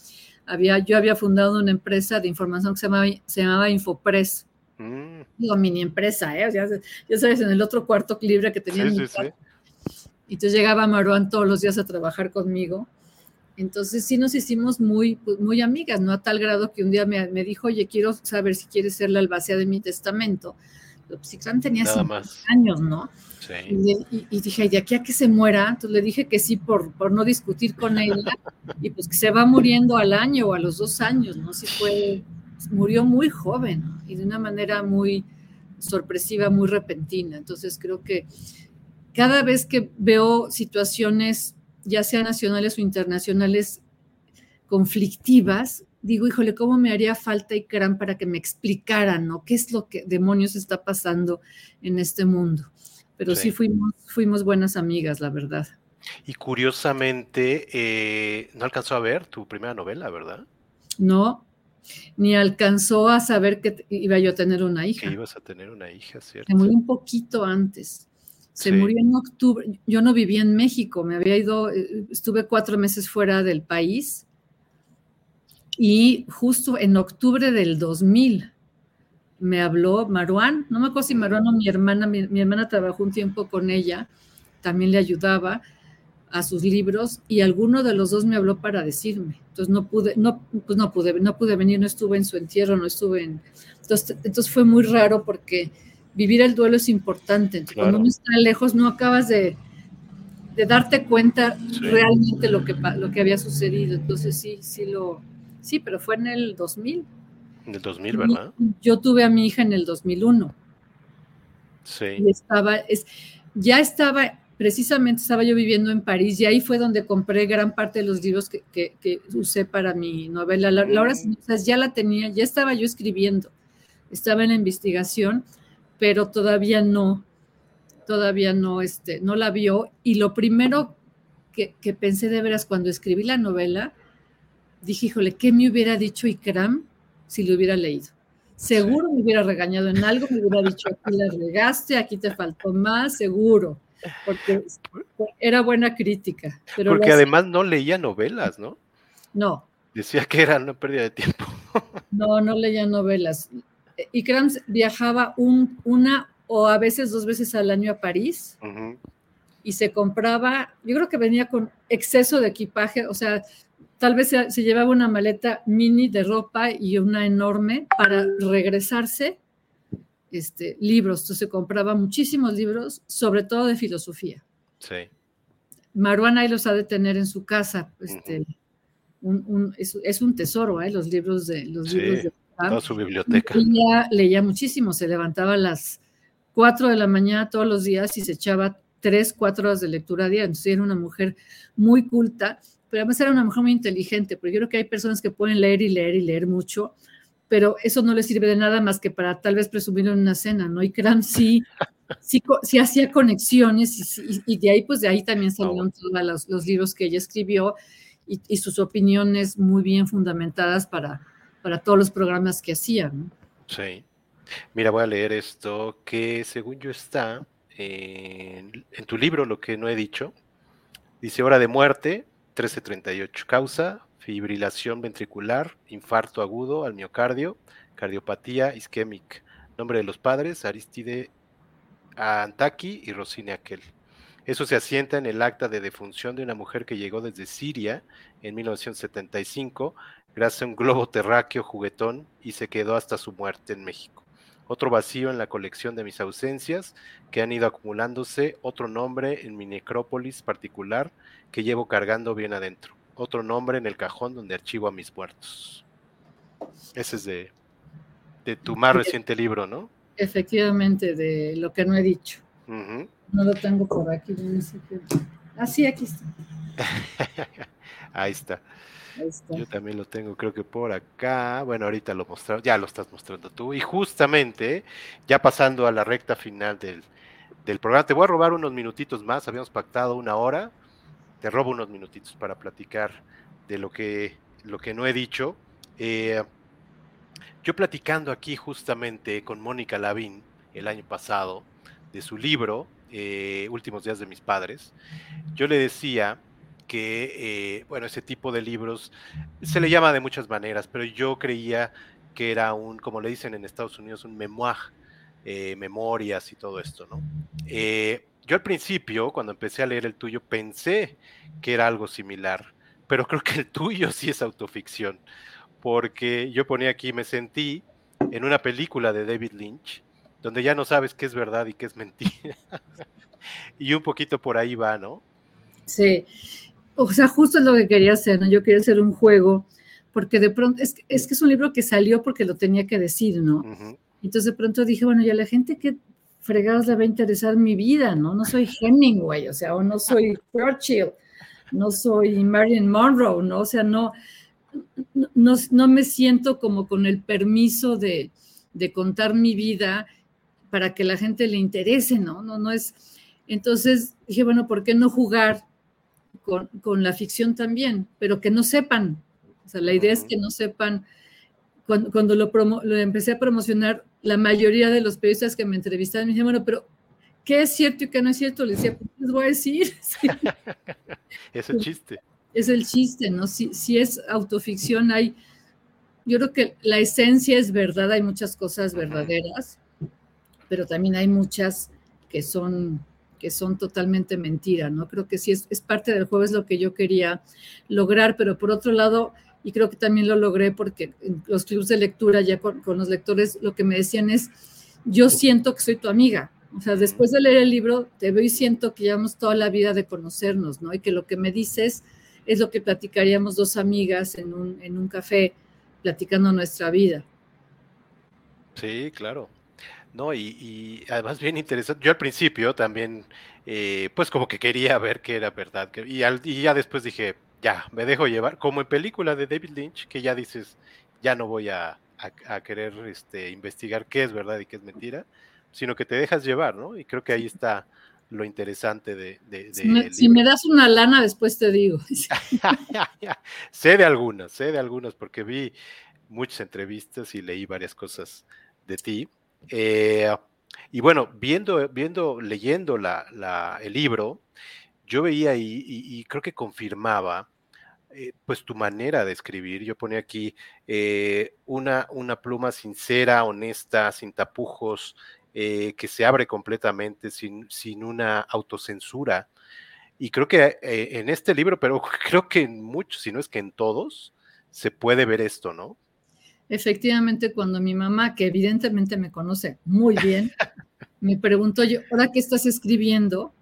había, yo había fundado una empresa de información que se llamaba, se llamaba Infopress. Mm. Digo, mini empresa, ¿eh? Ya, ya, sabes, en el otro cuarto libre que tenía. Sí, sí, Y entonces llegaba Maruán todos los días a trabajar conmigo. Entonces sí nos hicimos muy, pues, muy amigas, ¿no? A tal grado que un día me, dijo, oye, quiero saber si quieres ser la albacea de mi testamento. Pero pues tenía años, ¿no? Sí. Y, dije, de aquí a que se muera, entonces le dije que sí por, por no discutir con ella, y pues que se va muriendo al año o a los dos años, ¿no? Sí fue, murió muy joven y de una manera muy sorpresiva, muy repentina. Entonces creo que cada vez que veo situaciones ya sean nacionales o internacionales, conflictivas, digo, híjole, ¿cómo me haría falta Ikram para que me explicaran, ¿no? ¿Qué es lo que demonios está pasando en este mundo? Pero sí, fuimos, fuimos buenas amigas, la verdad. Y curiosamente, eh, no alcanzó a ver tu primera novela, ¿verdad? No, ni alcanzó a saber que iba yo a tener una hija. Que ibas a tener una hija, ¿cierto? Se murió un poquito antes. Se murió en octubre. Yo no vivía en México, me había ido, eh, estuve cuatro meses fuera del país y justo en octubre del 2000 me habló Maruán, no me acuerdo si Maruán o mi hermana, mi, hermana trabajó un tiempo con ella, también le ayudaba a sus libros y alguno de los dos me habló para decirme. Entonces no pude, no, pues no pude, no pude venir, no estuve en su entierro, no estuve en. Entonces, entonces fue muy raro porque vivir el duelo es importante. Cuando uno está lejos no acabas de, darte cuenta realmente lo que, lo que había sucedido. Entonces sí, sí lo, sí, pero fue en el 2000. En el 2000, ¿verdad? Yo tuve a mi hija en el 2001. Sí. Y estaba, es, ya estaba, precisamente estaba yo viviendo en París y ahí fue donde compré gran parte de los libros que, que, usé para mi novela. La, Laura mm. ya la tenía, ya estaba yo escribiendo, estaba en la investigación pero todavía no, todavía no, este, no la vio. Y lo primero que, pensé de veras cuando escribí la novela, dije, híjole, ¿qué me hubiera dicho Ikram si lo hubiera leído? Seguro me hubiera regañado en algo, me hubiera dicho, aquí la regaste, aquí te faltó más, seguro, porque era buena crítica. porque además no leía novelas, ¿no? No. Decía que era una pérdida de tiempo. no, no leía novelas. Ikram viajaba un, una o a veces dos veces al año a París y se compraba, yo creo que venía con exceso de equipaje, o sea, tal vez se, llevaba una maleta mini de ropa y una enorme para regresarse este, libros. Entonces se compraba muchísimos libros, sobre todo de filosofía. Sí. Maruana ahí los ha de tener en su casa. Este, es, un tesoro, ¿eh? los libros de los libros de Toda su biblioteca. Leía, leía muchísimo, se levantaba a las 4 de la mañana todos los días y se echaba 3, 4 horas de lectura diaria. Entonces era una mujer muy culta, pero además era una mujer muy inteligente, porque yo creo que hay personas que pueden leer y leer y leer mucho, pero eso no les sirve de nada más que para tal vez presumir en una cena, ¿no? Y Kram sí, sí, sí hacía conexiones y, de ahí, pues de ahí también salieron todos los, libros que ella escribió y, y sus opiniones muy bien fundamentadas para para todos los programas que hacían. Sí. Mira, voy a leer esto que según yo está en, tu libro, lo que no he dicho. Dice hora de muerte, 1338. Causa, fibrilación ventricular, infarto agudo al miocardio, cardiopatía isquémica. Nombre de los padres, Aristide Antaki y Rosine Aquel. Eso se asienta en el acta de defunción de una mujer que llegó desde Siria en 1975 gracias a un globo terráqueo juguetón y se quedó hasta su muerte en México. Otro vacío en la colección de mis ausencias que han ido acumulándose, otro nombre en mi necrópolis particular que llevo cargando bien adentro, otro nombre en el cajón donde archivo a mis muertos. Ese es de, de tu más reciente libro, ¿no? Efectivamente, de lo que no he dicho. No lo tengo por aquí. Ah, sí, aquí está. Ahí está. Yo también lo tengo, creo que por acá. Bueno, ahorita lo mostramos, ya lo estás mostrando tú. Y justamente, ya pasando a la recta final del, programa, te voy a robar unos minutitos más. Habíamos pactado una hora. Te robo unos minutitos para platicar de lo que, lo que no he dicho. Eh, yo platicando aquí justamente con Mónica Lavín el año pasado de su libro, eh, Últimos días de mis padres, yo le decía que, eh, bueno, ese tipo de libros se le llama de muchas maneras, pero yo creía que era un, como le dicen en Estados Unidos, un memoir, eh, memorias y todo esto, ¿no? Eh, yo al principio, cuando empecé a leer el tuyo, pensé que era algo similar, pero creo que el tuyo sí es autoficción, porque yo ponía aquí, me sentí en una película de David Lynch, donde ya no sabes qué es verdad y qué es mentira. y un poquito por ahí va, ¿no? Sí, o sea, justo es lo que quería hacer, ¿no? Yo quería hacer un juego, porque de pronto, es, es que es un libro que salió porque lo tenía que decir, ¿no? Entonces de pronto dije, bueno, ya la gente que fregados le va a interesar mi vida, ¿no? No soy Hemingway, o sea, o no soy Churchill, no soy Marilyn Monroe, ¿no? O sea, no, no, no me siento como con el permiso de, de contar mi vida para que la gente le interese, ¿no? No, no es. Entonces dije, bueno, ¿por qué no jugar con, la ficción también, pero que no sepan. O sea, la idea es que no sepan. Cuando, lo, lo, empecé a promocionar, la mayoría de los periodistas que me entrevistaban me decían, bueno, pero ¿qué es cierto y qué no es cierto? Les decía, pues les voy a decir. es el chiste. Es el chiste, ¿no? Si, si es autoficción, hay, yo creo que la esencia es verdad, hay muchas cosas verdaderas, pero también hay muchas que son que son totalmente mentiras, ¿no? Creo que sí es, parte del juego, es lo que yo quería lograr, pero por otro lado, y creo que también lo logré porque en los clubes de lectura, ya con, los lectores, lo que me decían es, yo siento que soy tu amiga, o sea, después de leer el libro, te veo y siento que llevamos toda la vida de conocernos, ¿no? Y que lo que me dices es lo que platicaríamos dos amigas en un café, platicando nuestra vida. Sí, claro. ¿No? Y, además bien interesante. Yo al principio también, eh, pues como que quería ver qué era verdad. y, al, y ya después dije, ya, me dejo llevar. Como en película de David Lynch, que ya dices, ya no voy a, querer este, investigar qué es verdad y qué es mentira, sino que te dejas llevar, ¿no? Y creo que ahí está lo interesante de... si, me, das una lana, después te digo. sé de algunas, sé de algunas, porque vi muchas entrevistas y leí varias cosas de ti. Eh, y bueno, viendo, viendo leyendo la, el libro, yo veía y, creo que confirmaba eh, pues tu manera de escribir. Yo ponía aquí eh, una, una pluma sincera, honesta, sin tapujos, que se abre completamente, sin, sin una autocensura. Y creo que en este libro, pero creo que en muchos, si no es que en todos, se puede ver esto, ¿no? Efectivamente cuando mi mamá, que evidentemente me conoce muy bien, me preguntó yo, ¿ahora qué estás escribiendo?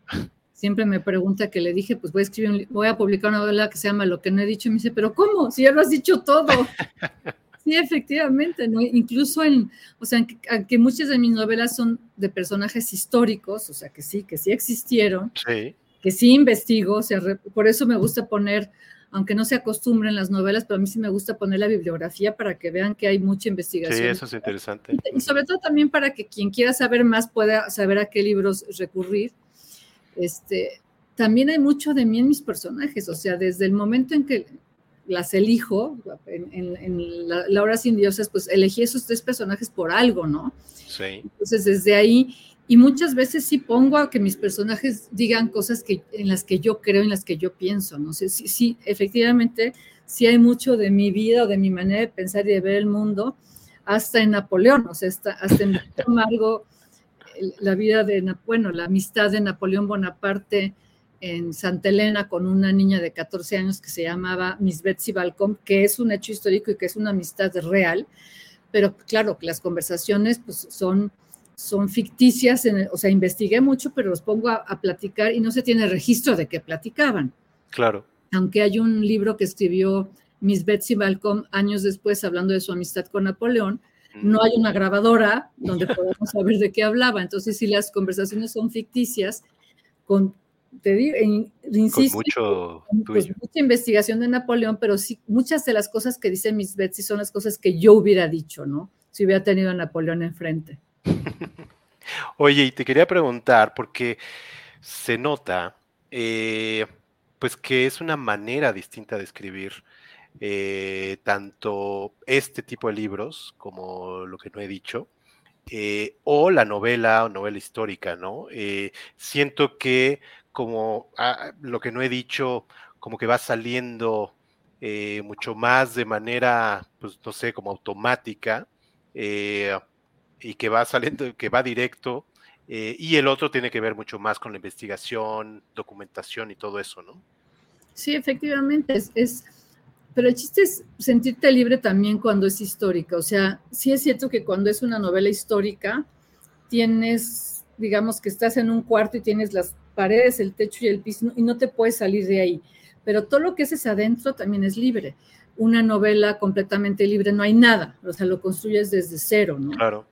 Siempre me pregunta que le dije, pues voy a escribir, voy a publicar una novela que se llama Lo que no he dicho. Y me dice, ¿pero cómo? Si ya lo has dicho todo. Sí, efectivamente, ¿no? Incluso en, o sea, aunque muchas de mis novelas son de personajes históricos, o sea, que sí, que sí existieron, que sí investigo, o sea, por eso me gusta poner aunque no se acostumbren las novelas, pero a mí sí me gusta poner la bibliografía para que vean que hay mucha investigación. Sí, eso es interesante. Y, sobre todo también para que quien quiera saber más pueda saber a qué libros recurrir. Este, también hay mucho de mí en mis personajes, o sea, desde el momento en que las elijo, en, la, la, hora sin dioses, pues elegí esos tres personajes por algo, ¿no? Sí. Entonces, desde ahí y muchas veces sí pongo a que mis personajes digan cosas que, en las que yo creo, en las que yo pienso. No sé, sí, sí, efectivamente, sí hay mucho de mi vida o de mi manera de pensar y de ver el mundo, hasta en Napoleón, o sea, hasta, hasta en Amargo, la vida de, bueno, la amistad de Napoleón Bonaparte en Santa Elena con una niña de 14 años que se llamaba Miss Betsy Balcom, que es un hecho histórico y que es una amistad real, pero claro, que las conversaciones pues, son, son ficticias, o sea, investigué mucho, pero los pongo a, platicar y no se tiene registro de que platicaban. Claro. Aunque hay un libro que escribió Miss Betsy Balcom años después hablando de su amistad con Napoleón, no hay una grabadora donde podamos saber de qué hablaba. Entonces, si las conversaciones son ficticias, con, te digo, insisto, mucho pues, mucha investigación de Napoleón, pero sí, muchas de las cosas que dice Miss Betsy son las cosas que yo hubiera dicho, ¿no? Si hubiera tenido a Napoleón enfrente. Oye, y te quería preguntar, porque se nota, eh, pues que es una manera distinta de escribir eh, tanto este tipo de libros como lo que no he dicho, eh, o la novela o novela histórica, ¿no? Siento que como ah, lo que no he dicho, como que va saliendo mucho más de manera, pues no sé, como automática, y que va saliendo, que va directo, y el otro tiene que ver mucho más con la investigación, documentación y todo eso, ¿no? Sí, efectivamente, es pero el chiste es sentirte libre también cuando es histórica. O sea, sí es cierto que cuando es una novela histórica, tienes, digamos que estás en un cuarto y tienes las paredes, el techo y el piso y no te puedes salir de ahí. Pero todo lo que haces adentro también es libre. Una novela completamente libre no hay nada, o sea, lo construyes desde cero, ¿no? Claro.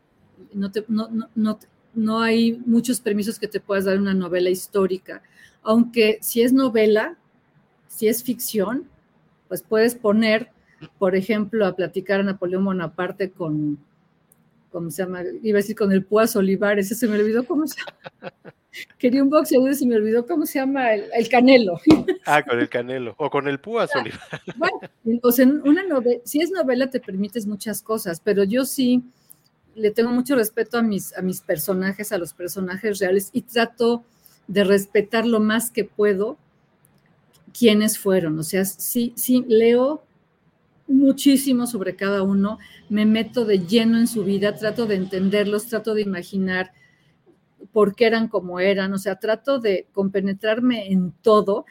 No, no, no, no, no hay muchos permisos que te puedas dar una novela histórica. Aunque si es novela, si es ficción, pues puedes poner, por ejemplo, a platicar a Napoleón Bonaparte con, ¿cómo se llama? Iba a decir con el Púas Olivares, ese se me olvidó cómo se llama. Quería un boxeador y se me olvidó cómo se llama el, Canelo. Ah, con el Canelo, o con el Púas Olivares. Bueno, o sea, una novela, si es novela te permites muchas cosas, pero yo sí le tengo mucho respeto a mis, a mis personajes, a los personajes reales, y trato de respetar lo más que puedo quiénes fueron. O sea, sí, sí, leo muchísimo sobre cada uno, me meto de lleno en su vida, trato de entenderlos, trato de imaginar por qué eran como eran, o sea, trato de compenetrarme en todo.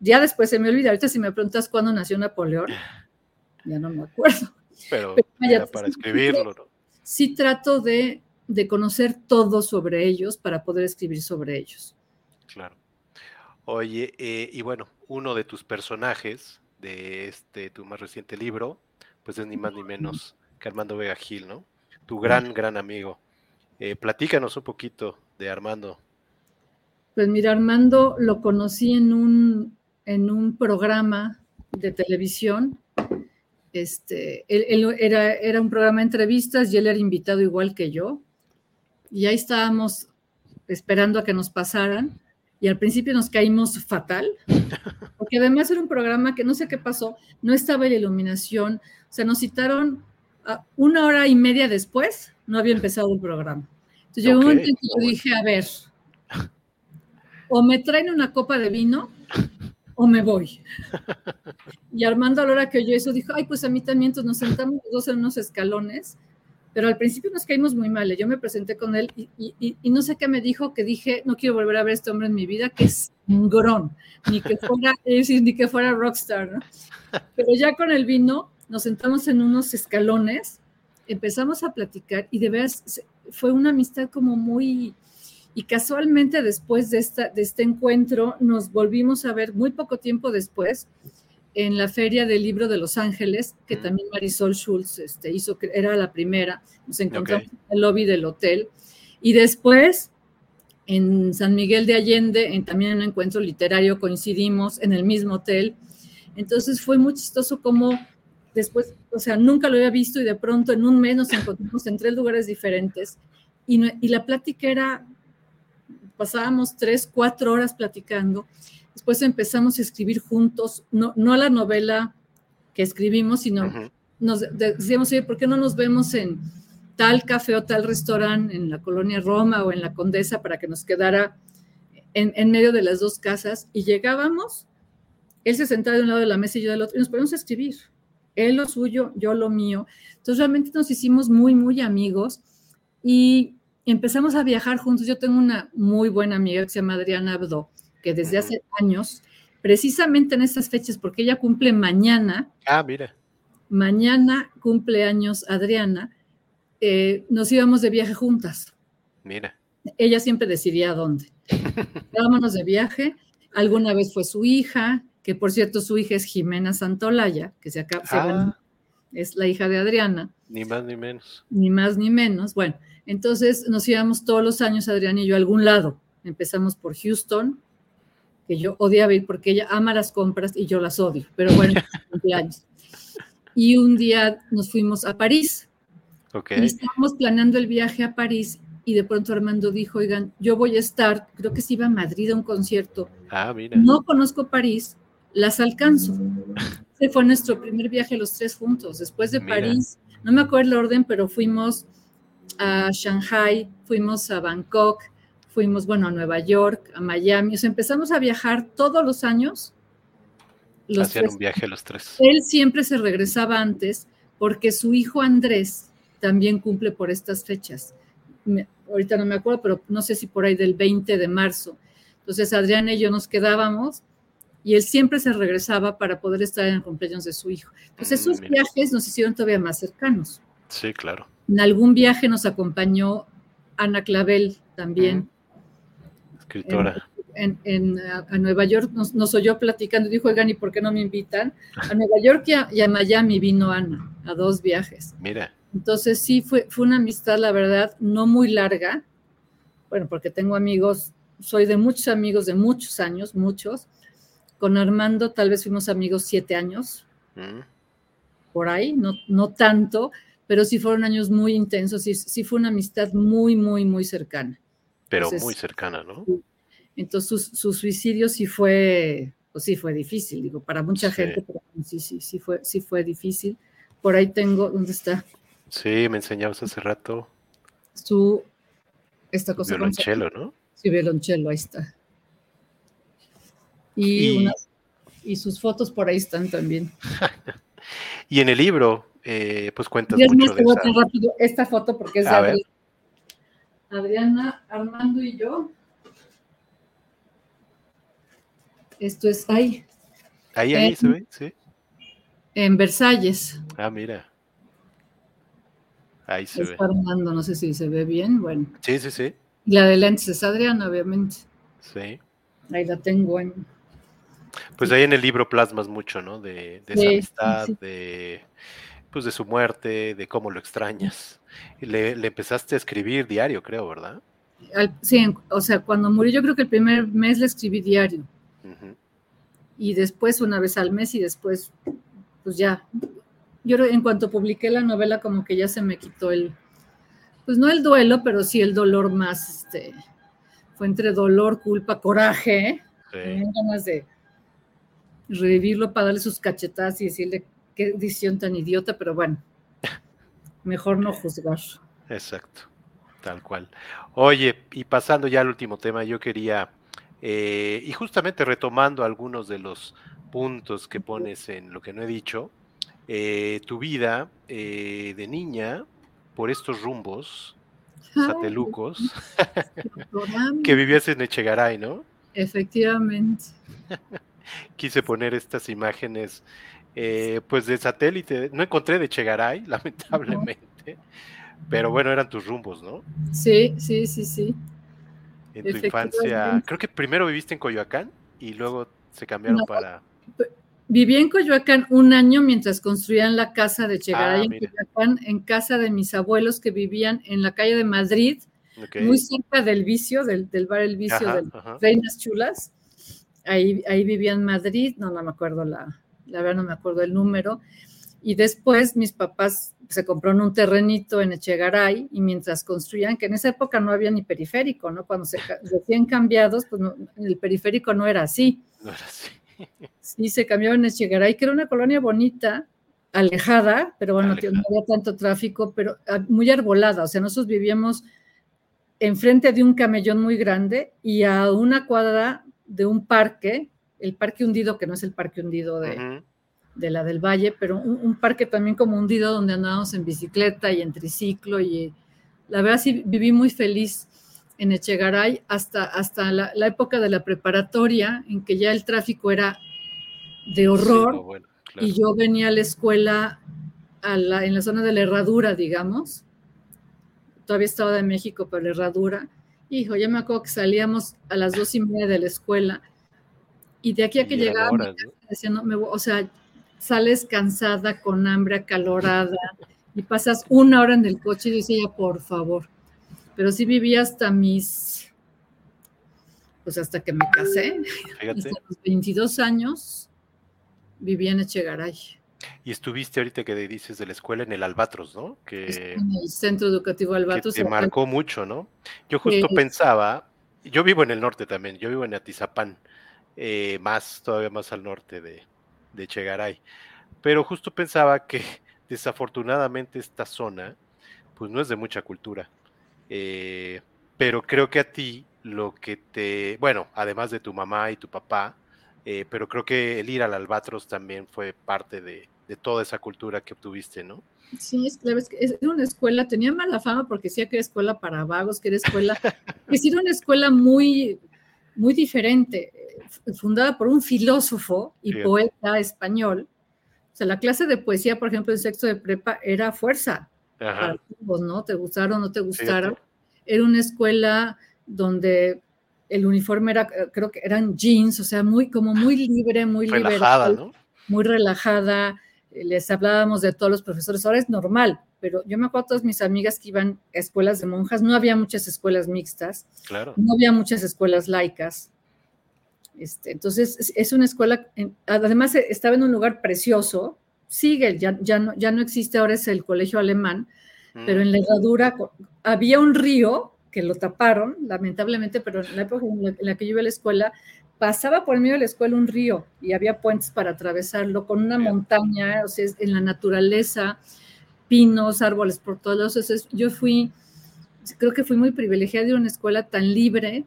Ya después se me olvida, ahorita si me preguntas cuándo nació Napoleón, ya no me acuerdo. Pero, para escribirlo, ¿no? Sí trato de, de conocer todo sobre ellos para poder escribir sobre ellos. Claro. Oye, eh, y bueno, uno de tus personajes de este tu más reciente libro, pues es ni más ni menos que Armando Vega Gil, ¿no? Tu gran, gran amigo. Eh, platícanos un poquito de Armando. Pues mira, Armando lo conocí en un, en un programa de televisión. Este, él, era, era un programa de entrevistas y él era invitado igual que yo. Y ahí estábamos esperando a que nos pasaran y al principio nos caímos fatal, porque además era un programa que no sé qué pasó, no estaba la iluminación, o sea, nos citaron una hora y media después, no había empezado el programa. Entonces llegó un momento en que yo dije, a ver, o me traen una copa de vino o me voy. Y Armando a la hora que oyó eso dijo, ay, pues a mí también, entonces nos sentamos los dos en unos escalones pero al principio nos caímos muy mal. ¿eh? Yo me presenté con él y, no sé qué me dijo, que dije, no quiero volver a ver a este hombre en mi vida, que es un grón, ni que fuera, ni que fuera rockstar, ¿no? Pero ya con el vino nos sentamos en unos escalones, empezamos a platicar y de veras fue una amistad como muy... Y casualmente después de, esta, de este encuentro nos volvimos a ver muy poco tiempo después en la Feria del Libro de Los Ángeles, que también Marisol Schultz este, hizo, que era la primera, nos encontramos en el lobby del hotel. Y después, en San Miguel de Allende, en también en un encuentro literario, coincidimos en el mismo hotel. Entonces fue muy chistoso como después, o sea, nunca lo había visto y de pronto en un mes nos encontramos en tres lugares diferentes. Y, y la plática era, pasábamos tres, cuatro horas platicando Después empezamos a escribir juntos, no, no la novela que escribimos, sino nos decíamos, oye, ¿por qué no nos vemos en tal café o tal restaurante en la colonia Roma o en la Condesa para que nos quedara en, en, medio de las dos casas? Y llegábamos, él se sentaba de un lado de la mesa y yo del otro, y nos poníamos a escribir. Él lo suyo, yo lo mío. Entonces realmente nos hicimos muy, muy amigos y empezamos a viajar juntos. Yo tengo una muy buena amiga que se llama Adriana Abdo, que desde hace años, precisamente en estas fechas, porque ella cumple mañana. Ah, mira. Mañana cumple años Adriana. Eh, nos íbamos de viaje juntas. Mira. Ella siempre decidía dónde. Vámonos de viaje. Alguna vez fue su hija, que por cierto su hija es Jimena Santolaya, que se acaba, ah. es la hija de Adriana. Ni más ni menos. Ni más ni menos. Bueno, entonces nos íbamos todos los años, Adriana y yo, a algún lado. Empezamos por Houston, que yo odiaba ir porque ella ama las compras y yo las odio, pero bueno, cumpleaños. Y un día nos fuimos a París. Okay. Y estábamos planeando el viaje a París y de pronto Armando dijo, oigan, yo voy a estar, creo que se iba a Madrid a un concierto. Ah, mira. No conozco París, las alcanzo. Ese fue nuestro primer viaje los tres juntos. Después de París, no me acuerdo el orden, pero fuimos a Shanghai, fuimos a Bangkok, fuimos, bueno, a Nueva York, a Miami. O sea, empezamos a viajar todos los años. Los Hacían un viaje los tres. Él siempre se regresaba antes porque su hijo Andrés también cumple por estas fechas ahorita no me acuerdo, pero no sé si por ahí del 20 de marzo. Entonces Adrián y yo nos quedábamos y él siempre se regresaba para poder estar en el cumpleaños de su hijo. Entonces esos mm, viajes nos hicieron todavía más cercanos. Sí, claro. En algún viaje nos acompañó Ana Clavel también. Escritora. En, a, Nueva York nos, oyó platicando y dijo, oigan, ¿y por qué no me invitan? A Nueva York y a Miami vino Ana, a dos viajes. Mira. Entonces sí, fue, fue una amistad, la verdad, no muy larga. Bueno, porque tengo amigos, soy de muchos amigos de muchos años, muchos. Con Armando tal vez fuimos amigos siete años, mm. por ahí, no, no tanto, pero sí fueron años muy intensos, sí, sí fue una amistad muy, muy, muy cercana. Pero muy cercana, ¿no? Entonces su, suicidio sí fue, pues sí fue difícil, digo, para mucha gente, pero sí, sí, sí fue, sí fue difícil. Por ahí tengo, ¿dónde está? Sí, me enseñabas hace rato. Su, esta cosa. Violonchelo, ¿no? Sí, violonchelo, ahí está. Y, y... sus fotos por ahí están también. y en el libro, eh, pues cuentas mucho de esa... rápido esta foto porque es de Adriana, Armando y yo. Esto es ahí. Ahí, ahí se ve, sí. En Versalles. Ah, mira. Ahí se Está ve. no sé si se ve bien. Bueno. Sí, sí, sí. La de lentes es Adriana, obviamente. Sí. Ahí la tengo en. Pues ahí en el libro plasmas mucho, ¿no? De, esa amistad, de pues de su muerte, de cómo lo extrañas. Le, le, empezaste a escribir diario, creo, ¿verdad? sí, o sea, cuando murió, yo creo que el primer mes le escribí diario. Y después una vez al mes y después, pues ya, yo en cuanto publiqué la novela como que ya se me quitó el, pues no el duelo, pero sí el dolor más, este, fue entre dolor, culpa, coraje, ¿eh? ganas de revivirlo para darle sus cachetadas y decirle qué decisión tan idiota, pero bueno, mejor no juzgar. Exacto, tal cual. Oye, y pasando ya al último tema, yo quería, eh, y justamente retomando algunos de los puntos que pones en lo que no he dicho, eh, tu vida eh, de niña por estos rumbos satelucos que vivías en Echegaray, ¿no? Efectivamente. Quise poner estas imágenes eh, pues de satélite. No encontré de Echegaray, lamentablemente. Pero bueno, eran tus rumbos, ¿no? Sí, sí, sí, sí. En tu infancia, creo que primero viviste en Coyoacán y luego se cambiaron para... Viví en Coyoacán un año mientras construían la casa de Chegaray ah, en Coyoacán, en casa de mis abuelos que vivían en la calle de Madrid, muy cerca del vicio, del, bar El Vicio de Reinas Chulas. Ahí, ahí vivía en Madrid, no, no me acuerdo la, la verdad no me acuerdo el número. Y después mis papás se compraron un terrenito en Echegaray y mientras construían, que en esa época no había ni periférico, ¿no? Cuando se recién cambiados, pues el periférico no era así. No era así. Sí, se cambió en Echegaray, que era una colonia bonita, alejada, pero bueno, no había tanto tráfico, pero ah, muy arbolada. O sea, nosotros vivíamos enfrente de un camellón muy grande y a una cuadra de un parque, el parque hundido, que no es el parque hundido de, de la del Valle, pero un, parque también como hundido donde andábamos en bicicleta y en triciclo y la verdad sí viví muy feliz en Echegaray hasta, hasta la, época de la preparatoria, en que ya el tráfico era de horror, y yo venía a la escuela en la zona de la herradura, digamos, todavía estaba de México, pero la herradura, hijo, ya me acuerdo que salíamos a las dos y media de la escuela, y de aquí a que llegaba, o sea, sales cansada, con hambre, acalorada, y pasas una hora en el coche y decía, por favor. Pero sí viví hasta mis, pues hasta que me casé, hasta los 22 años, viví en Echegaray. Y estuviste ahorita que dices de la escuela en el Albatros, ¿no? Que, en el centro educativo Albatros. Que te marcó mucho, ¿no? Yo justo pensaba, yo vivo en el norte también, yo vivo en Atizapán, eh, más, todavía más al norte de, de Chegaray. Pero justo pensaba que desafortunadamente esta zona, pues no es de mucha cultura. Eh, pero creo que a ti lo que te, bueno, además de tu mamá y tu papá, eh, pero creo que el ir al Albatros también fue parte de, toda esa cultura que obtuviste, ¿no? Sí, es claro, es que era una escuela, tenía mala fama porque decía que era escuela para vagos, que era escuela, es era una escuela muy, muy diferente, fundada por un filósofo y poeta español, sea, la clase de poesía, por ejemplo, en sexto de prepa era fuerza para todos, ¿no? Te gustaron o no te gustaron. Era una escuela donde el uniforme era, creo que eran jeans, o sea, muy, como muy libre, muy relajada, ¿no? muy relajada. Les hablábamos de todos los profesores. Ahora es normal, pero yo me acuerdo de todas mis amigas que iban a escuelas de monjas. No había muchas escuelas mixtas. Claro. No había muchas escuelas laicas. Este, entonces, es una escuela, además e, estaba en un lugar precioso, sigue, ya, ya, no, ya no existe, ahora es el colegio alemán, pero en la mm. herradura había un río que lo taparon, lamentablemente, pero en la época en la, que yo iba a la escuela, pasaba por el medio de la escuela un río y había puentes para atravesarlo con una montaña, o sea, en la naturaleza, pinos, árboles por todos lados. Yo fui, creo que fui muy privilegiada de una escuela tan libre,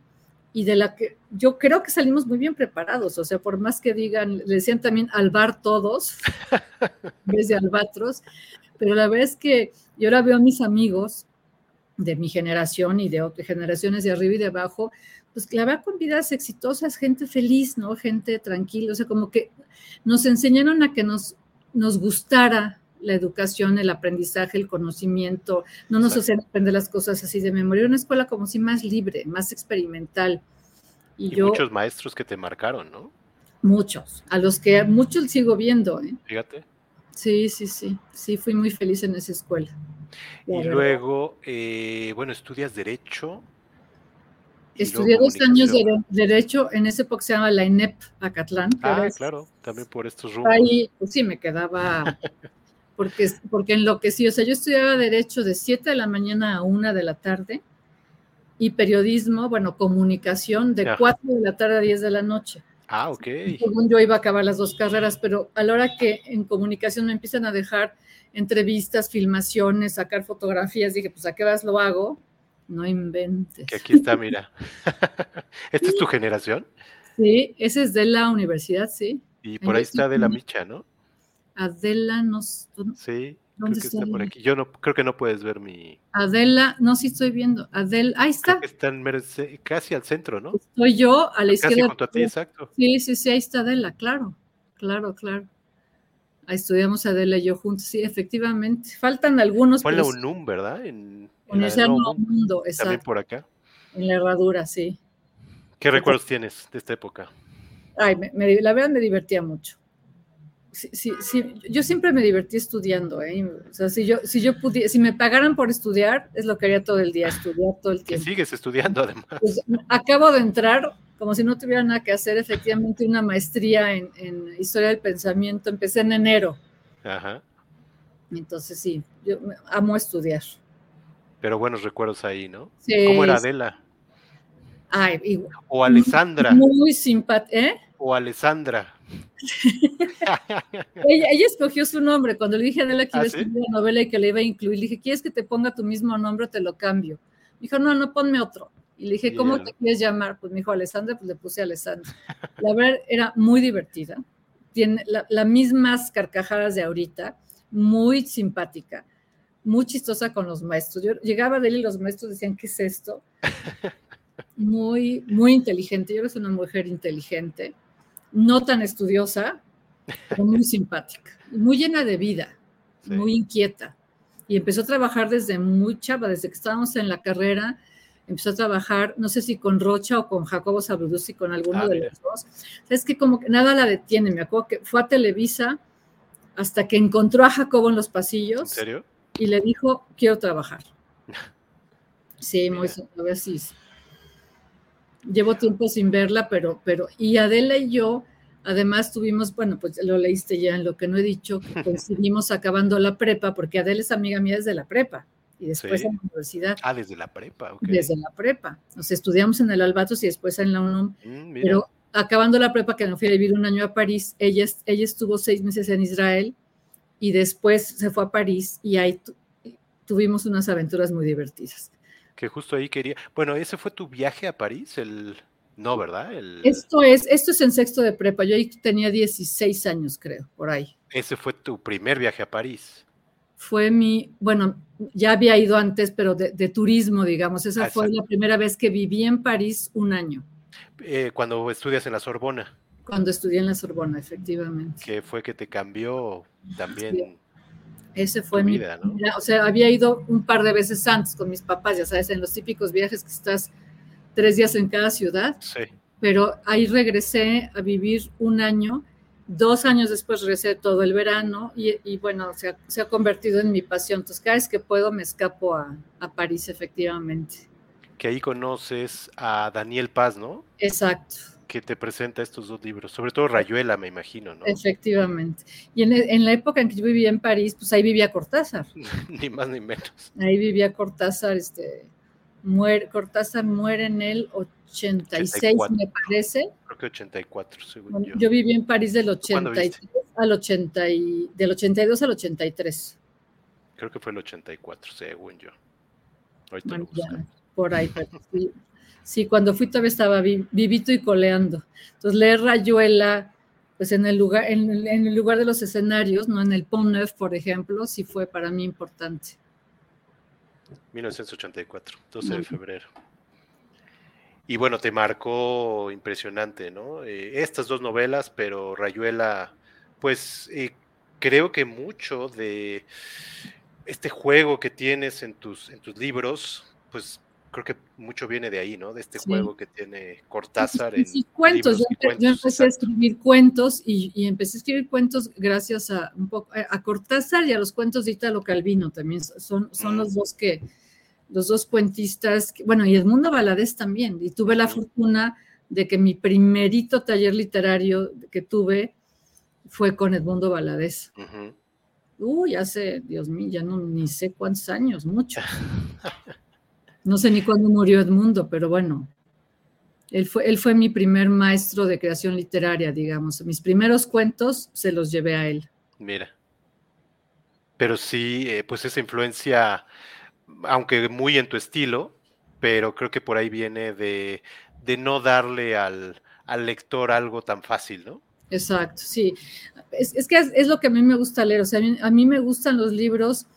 y de la que yo creo que salimos muy bien preparados, o sea, por más que digan, le decían también albar todos, desde albatros, pero la verdad es que yo ahora veo a mis amigos de mi generación y de otras generaciones de arriba y de abajo, pues la verdad con vidas exitosas, gente feliz, ¿no? Gente tranquila, o sea, como que nos enseñaron a que nos, nos gustara la educación, el aprendizaje, el conocimiento, no nos hacen aprender las cosas así de memoria, una escuela como si más libre, más experimental. Y, yo, muchos maestros que te marcaron, ¿no? Muchos, a los que muchos sigo viendo. ¿eh? Fíjate. Sí, sí, sí, sí, fui muy feliz en esa escuela. Y luego, eh, bueno, estudias derecho. Estudié dos años de Derecho, en ese época se llama la INEP Acatlán. Ah, claro, también por estos rumbos. Ahí, pues sí, me quedaba porque, porque enloquecí. O sea, yo estudiaba Derecho de 7 de la mañana a 1 de la tarde y periodismo, bueno, comunicación de 4 de la tarde a 10 de la noche. Ah, ok. Según yo iba a acabar las dos carreras, pero a la hora que en comunicación me empiezan a dejar entrevistas, filmaciones, sacar fotografías, dije, pues a qué vas lo hago, no inventes. Que aquí está, mira. ¿Esta es tu generación? Sí, ese es de la universidad, sí. Y por ahí está de la Micha, ¿no? Adela, no Sí, creo que está por aquí. Yo no creo que no puedes ver mi. Adela, no, sí estoy viendo. Adela, ahí está. está en casi al centro, ¿no? Estoy yo a la izquierda. Casi junto a ti, exacto. Sí, sí, sí, ahí está Adela, claro, claro, claro. Ahí estudiamos Adela y yo juntos, sí, efectivamente. Faltan algunos. Fue en la UNUM, ¿verdad? En, en el Mundo, exacto. También por acá. En la herradura, sí. ¿Qué recuerdos tienes de esta época? Ay, la verdad me divertía mucho sí, sí, yo siempre me divertí estudiando, ¿eh? O sea, si yo, si yo pudiera, si me pagaran por estudiar, es lo que haría todo el día, estudiar todo el tiempo. Y sigues estudiando además. Pues, acabo de entrar, como si no tuviera nada que hacer, efectivamente una maestría en, historia del pensamiento, empecé en enero. Ajá. Entonces sí, yo amo estudiar. Pero buenos recuerdos ahí, ¿no? Sí. ¿Cómo era Adela? Ay, o Alessandra. Muy simpática, ¿eh? O Alessandra. ella, escogió su nombre. Cuando le dije a Adela que iba a ¿Ah, escribir la novela y que le iba a incluir, le dije, ¿quieres que te ponga tu mismo nombre o te lo cambio? Me dijo, no, no, ponme otro. Y le dije, ¿cómo te quieres llamar? Pues me dijo Alessandra, pues le puse Alessandra. La verdad era muy divertida. Tiene las mismas carcajadas de ahorita, muy simpática. muy chistosa con los maestros. Yo llegaba de él y los maestros decían, ¿qué es esto? Muy, muy inteligente. Yo era una mujer inteligente, no tan estudiosa, pero muy simpática, muy llena de vida, muy inquieta. Y empezó a trabajar desde muy chava, desde que estábamos en la carrera, empezó a trabajar, no sé si con Rocha o con Jacobo Sabrudus con alguno ah, de los dos. Es que como que nada la detiene. Me acuerdo que fue a Televisa hasta que encontró a Jacobo en los pasillos. ¿En serio? Y le dijo, quiero trabajar. Sí, muy a ver si llevo tiempo sin verla, pero, pero, y Adela y yo, además tuvimos, bueno, pues lo leíste ya en lo que no he dicho, coincidimos acabando la prepa, porque Adela es amiga mía desde la prepa y después en la universidad. Ah, desde la prepa, ok. Desde la prepa. Nos estudiamos en el Albatos y después en la UNUM. Mm, pero acabando la prepa, que me fui a vivir un año a París, ella, ella estuvo seis meses en Israel y después se fue a París y ahí tuvimos unas aventuras muy divertidas. Que justo ahí quería. Bueno, ese fue tu viaje a París, el. No, ¿verdad? Esto es, esto es en sexto de prepa. Yo ahí tenía 16 años, creo, por ahí. Ese fue tu primer viaje a París fue mi, bueno, ya había ido antes, pero de, turismo, digamos. Esa fue la primera vez que viví en París un año. Eh, cuando estudias en la Sorbona. Cuando estudié en la Sorbona, efectivamente. Que fue que te cambió también. Ese fue mi vida, ¿no? O sea, había ido un par de veces antes con mis papás, ya sabes, en los típicos viajes que estás tres días en cada ciudad. Sí. Pero ahí regresé a vivir un año Dos años después regresé todo el verano y, bueno, se ha, convertido en mi pasión. Entonces, cada vez que puedo me escapo a, París, efectivamente. Que ahí conoces a Daniel Paz, ¿no? Exacto. Que te presenta estos dos libros, sobre todo Rayuela, me imagino, ¿no? Efectivamente. Y en, la época en que yo vivía en París, pues ahí vivía Cortázar. ni más ni menos. Ahí vivía Cortázar, este, muere, Cortázar muere en el 86, me parece. Creo que 84, según yo. Yo viví en París del 83 al 80 del 82 al 83. Creo que fue el 84, según yo. por ahí, sí, cuando fui todavía estaba vivito y coleando. Entonces leer Rayuela, pues en el lugar, en, el lugar de los escenarios, no en el Pont Neuf, por ejemplo, sí fue para mí importante. 1984, 12 de febrero. Y bueno, te marcó impresionante, ¿no? Eh, estas dos novelas, pero Rayuela, pues eh, creo que mucho de este juego que tienes en tus, en tus libros, pues creo que mucho viene de ahí, ¿no? De este juego que tiene Cortázar. Sí, sí cuentos. Yo, empecé a escribir cuentos y, empecé a escribir cuentos gracias a un poco a Cortázar y a los cuentos de Italo Calvino también. Son, son los dos que, los dos cuentistas, bueno, y Edmundo Valadez también. Y tuve la fortuna de que mi primerito taller literario que tuve fue con Edmundo Valadez. Uy, hace, Dios mío, ya no ni sé cuántos años, mucho. No sé ni cuándo murió Edmundo, pero bueno, él fue, él fue mi primer maestro de creación literaria, digamos. Mis primeros cuentos se los llevé a él. Mira. Pero sí, eh, pues esa influencia aunque muy en tu estilo, pero creo que por ahí viene de, no darle al, lector algo tan fácil, ¿no? Exacto, sí. Es, que es, lo que a mí me gusta leer, o sea, a mí, me gustan los libros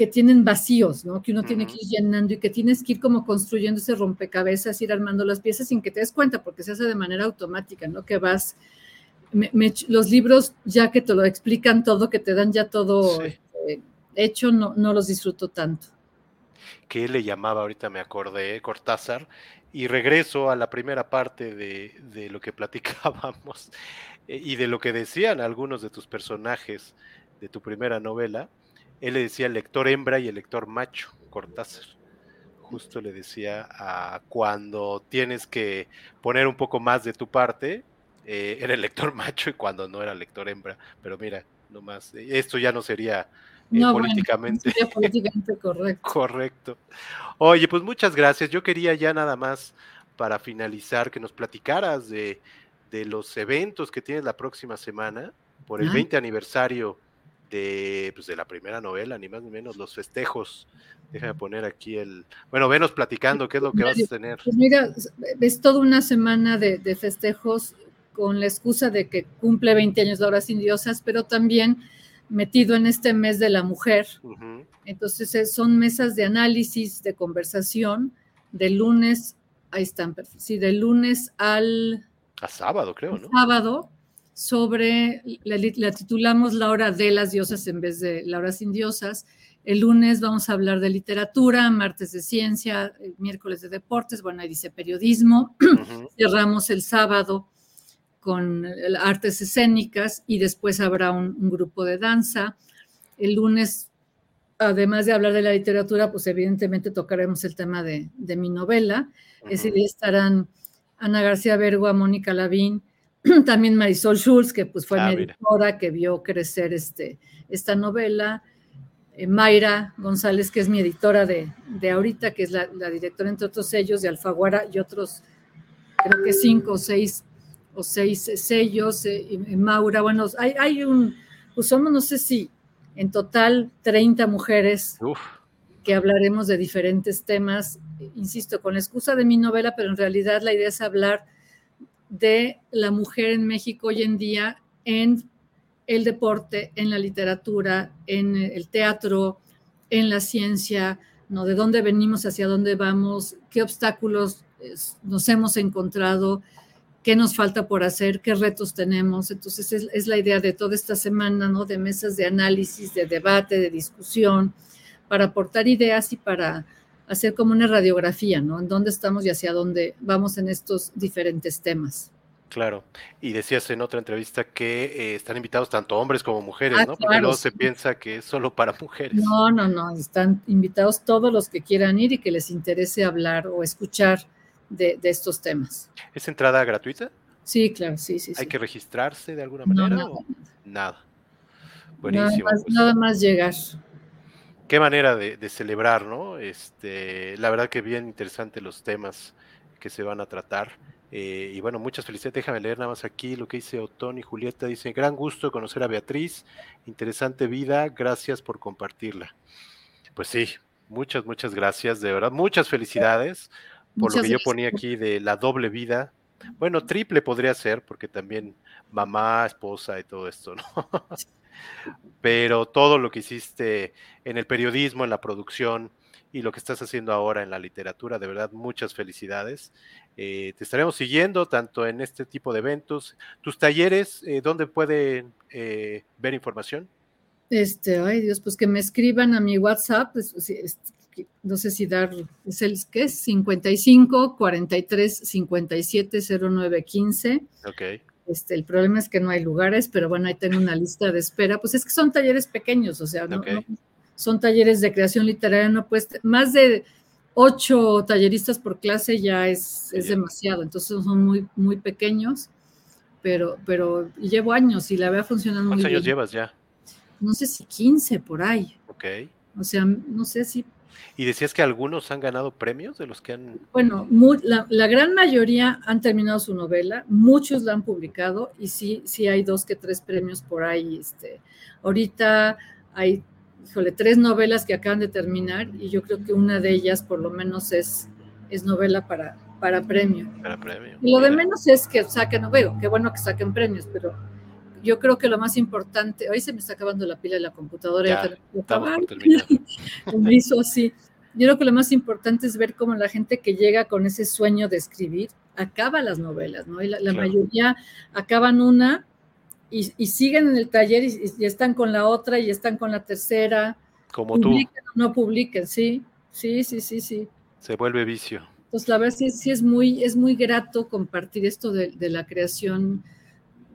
que tienen vacíos, ¿no? Que uno tiene que ir llenando y que tienes que ir como construyendo ese rompecabezas, ir armando las piezas sin que te des cuenta, porque se hace de manera automática, ¿no? Que vas, los libros ya que te lo explican todo, que te dan ya todo este, hecho, no, no los disfruto tanto que le llamaba, ahorita me acordé, Cortázar, y regreso a la primera parte de, lo que platicábamos eh, y de lo que decían algunos de tus personajes de tu primera novela. Él le decía el lector hembra y el lector macho, Cortázar. Justo le decía a cuando tienes que poner un poco más de tu parte, eh, era el lector macho y cuando no era lector hembra. Pero mira, nomás, eh, esto ya no sería no, políticamente. políticamente correcto. correcto. Oye, pues muchas gracias. Yo quería ya nada más para finalizar que nos platicaras de, los eventos que tienes la próxima semana por el 20 aniversario de, pues, de la primera novela, ni más ni menos, los festejos. Déjame poner aquí el. Bueno, venos platicando qué es lo que vas a tener. Pues mira, es toda una semana de, de festejos con la excusa de que cumple 20 años de Horas Indiosas, pero también metido en este mes de la mujer. Entonces eh, son mesas de análisis, de conversación, de lunes, ahí están, sí, de lunes al... A sábado, creo, ¿no? Sábado, sobre, la, titulamos La hora de las diosas en vez de La hora sin diosas. El lunes vamos a hablar de literatura, martes de ciencia, miércoles de deportes, bueno, ahí dice periodismo. Cerramos el sábado con artes escénicas y después habrá un, grupo de danza. El lunes, además de hablar de la literatura, pues evidentemente tocaremos el tema de, mi novela. Ese día estarán Ana García Bergua, Mónica Lavín, también Marisol Schulz, que pues fue ah, mi editora, que vio crecer este, esta novela, eh, Mayra González, que es mi editora de, ahorita, que es la, directora, entre otros sellos, de Alfaguara y otros, creo que cinco o seis, o seis sellos, eh, Maura, bueno, hay, hay, un, pues somos, no sé si en total 30 mujeres que hablaremos de diferentes temas, insisto, con la excusa de mi novela, pero en realidad la idea es hablar de la mujer en México hoy en día en el deporte, en la literatura, en el teatro, en la ciencia, ¿no? De dónde venimos, hacia dónde vamos, qué obstáculos nos hemos encontrado, qué nos falta por hacer, qué retos tenemos. Entonces es, la idea de toda esta semana, ¿no? De mesas de análisis, de debate, de discusión, para aportar ideas y para hacer como una radiografía, ¿no? En dónde estamos y hacia dónde vamos en estos diferentes temas. Claro, y decías en otra entrevista que eh, están invitados tanto hombres como mujeres, ah, ¿no? Porque luego se piensa que es solo para mujeres. No, no, no, están invitados todos los que quieran ir y que les interese hablar o escuchar de, estos temas. ¿Es entrada gratuita? Sí, claro, sí, sí. ¿Hay que registrarse de alguna manera? nada. nada. Buenísimo. Pues. nada más llegar qué manera de, celebrar, ¿no? Este, la verdad que bien interesante los temas que se van a tratar. Eh, y bueno, muchas felicidades. Déjame leer nada más aquí lo que dice Otón y Julieta. Dice, gran gusto conocer a Beatriz, interesante vida, gracias por compartirla. Pues sí, muchas, muchas gracias, de verdad. Muchas felicidades por lo que yo ponía aquí de la doble vida. Bueno, triple podría ser, porque también mamá, esposa y todo esto, ¿no? Pero todo lo que hiciste en el periodismo, en la producción y lo que estás haciendo ahora en la literatura, de verdad, muchas felicidades. Eh, te estaremos siguiendo tanto en este tipo de eventos. Tus talleres, eh, ¿dónde pueden eh, ver información? Este, ay Dios, pues que me escriban a mi WhatsApp, pues, no sé si dar, es el que es 55 43 57 09 15. Ok. Este, el problema es que no hay lugares, pero bueno, ahí tengo una lista de espera. Pues es que son talleres pequeños, o sea, no, son talleres de creación literaria, no pues más de ocho talleristas por clase ya es, es demasiado, entonces son muy, muy pequeños, pero, pero llevo años y la veo funcionando muy bien. ¿Cuántos años llevas ya? No sé si 15 por ahí. Ok. O sea, no sé si ¿Y decías que algunos han ganado premios de los que han...? Bueno, la, gran mayoría han terminado su novela, muchos la han publicado y sí, sí hay dos que tres premios por ahí. Este, ahorita hay, híjole, tres novelas que acaban de terminar y yo creo que una de ellas por lo menos es, es novela para, para premio. Para premio. Y lo de menos es que saquen, veo, qué bueno que saquen premios, pero yo creo que lo más importante, hoy se me está acabando la pila de la computadora. Ya, estamos me hizo así. Yo creo que lo más importante es ver cómo la gente que llega con ese sueño de escribir acaba las novelas, ¿no? Y la, mayoría acaban una y, siguen en el taller y, están con la otra y están con la tercera. Como tú. no publiquen, sí, sí, sí, sí, sí. Se vuelve vicio. Entonces, la verdad sí, sí es, muy, es muy grato compartir esto de, de la creación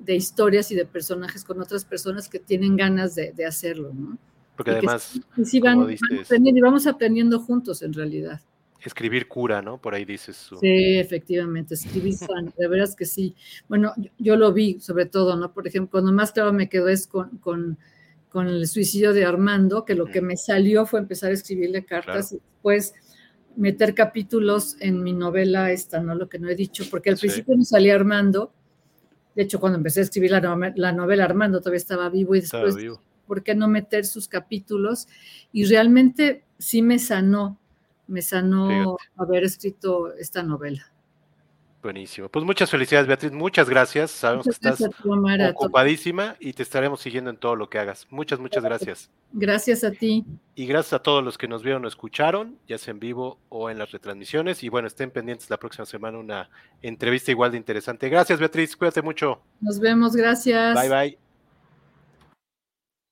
de historias y de personajes con otras personas que tienen ganas de, hacerlo, ¿no? Porque además, sí, van, aprendiendo, y vamos aprendiendo juntos en realidad. Escribir cura, ¿no? Por ahí dices. Sí, efectivamente, escribir sana, de veras que sí. Bueno, yo, lo vi sobre todo, ¿no? Por ejemplo, cuando más claro me quedó es con, con, el suicidio de Armando, que lo que me salió fue empezar a escribirle cartas y después meter capítulos en mi novela esta, ¿no? Lo que no he dicho, porque al principio me salía Armando, de hecho, cuando empecé a escribir la, novela, Armando todavía estaba vivo y después, ¿por qué no meter sus capítulos? Y realmente sí me sanó, me sanó haber escrito esta novela. Buenísimo. Pues muchas felicidades, Beatriz. Muchas gracias. Sabemos que estás ocupadísima y te estaremos siguiendo en todo lo que hagas. Muchas, muchas gracias. Gracias a ti. Y gracias a todos los que nos vieron o escucharon, ya sea en vivo o en las retransmisiones. Y bueno, estén pendientes la próxima semana una entrevista igual de interesante. Gracias, Beatriz. Cuídate mucho. Nos vemos. Gracias. Bye, bye.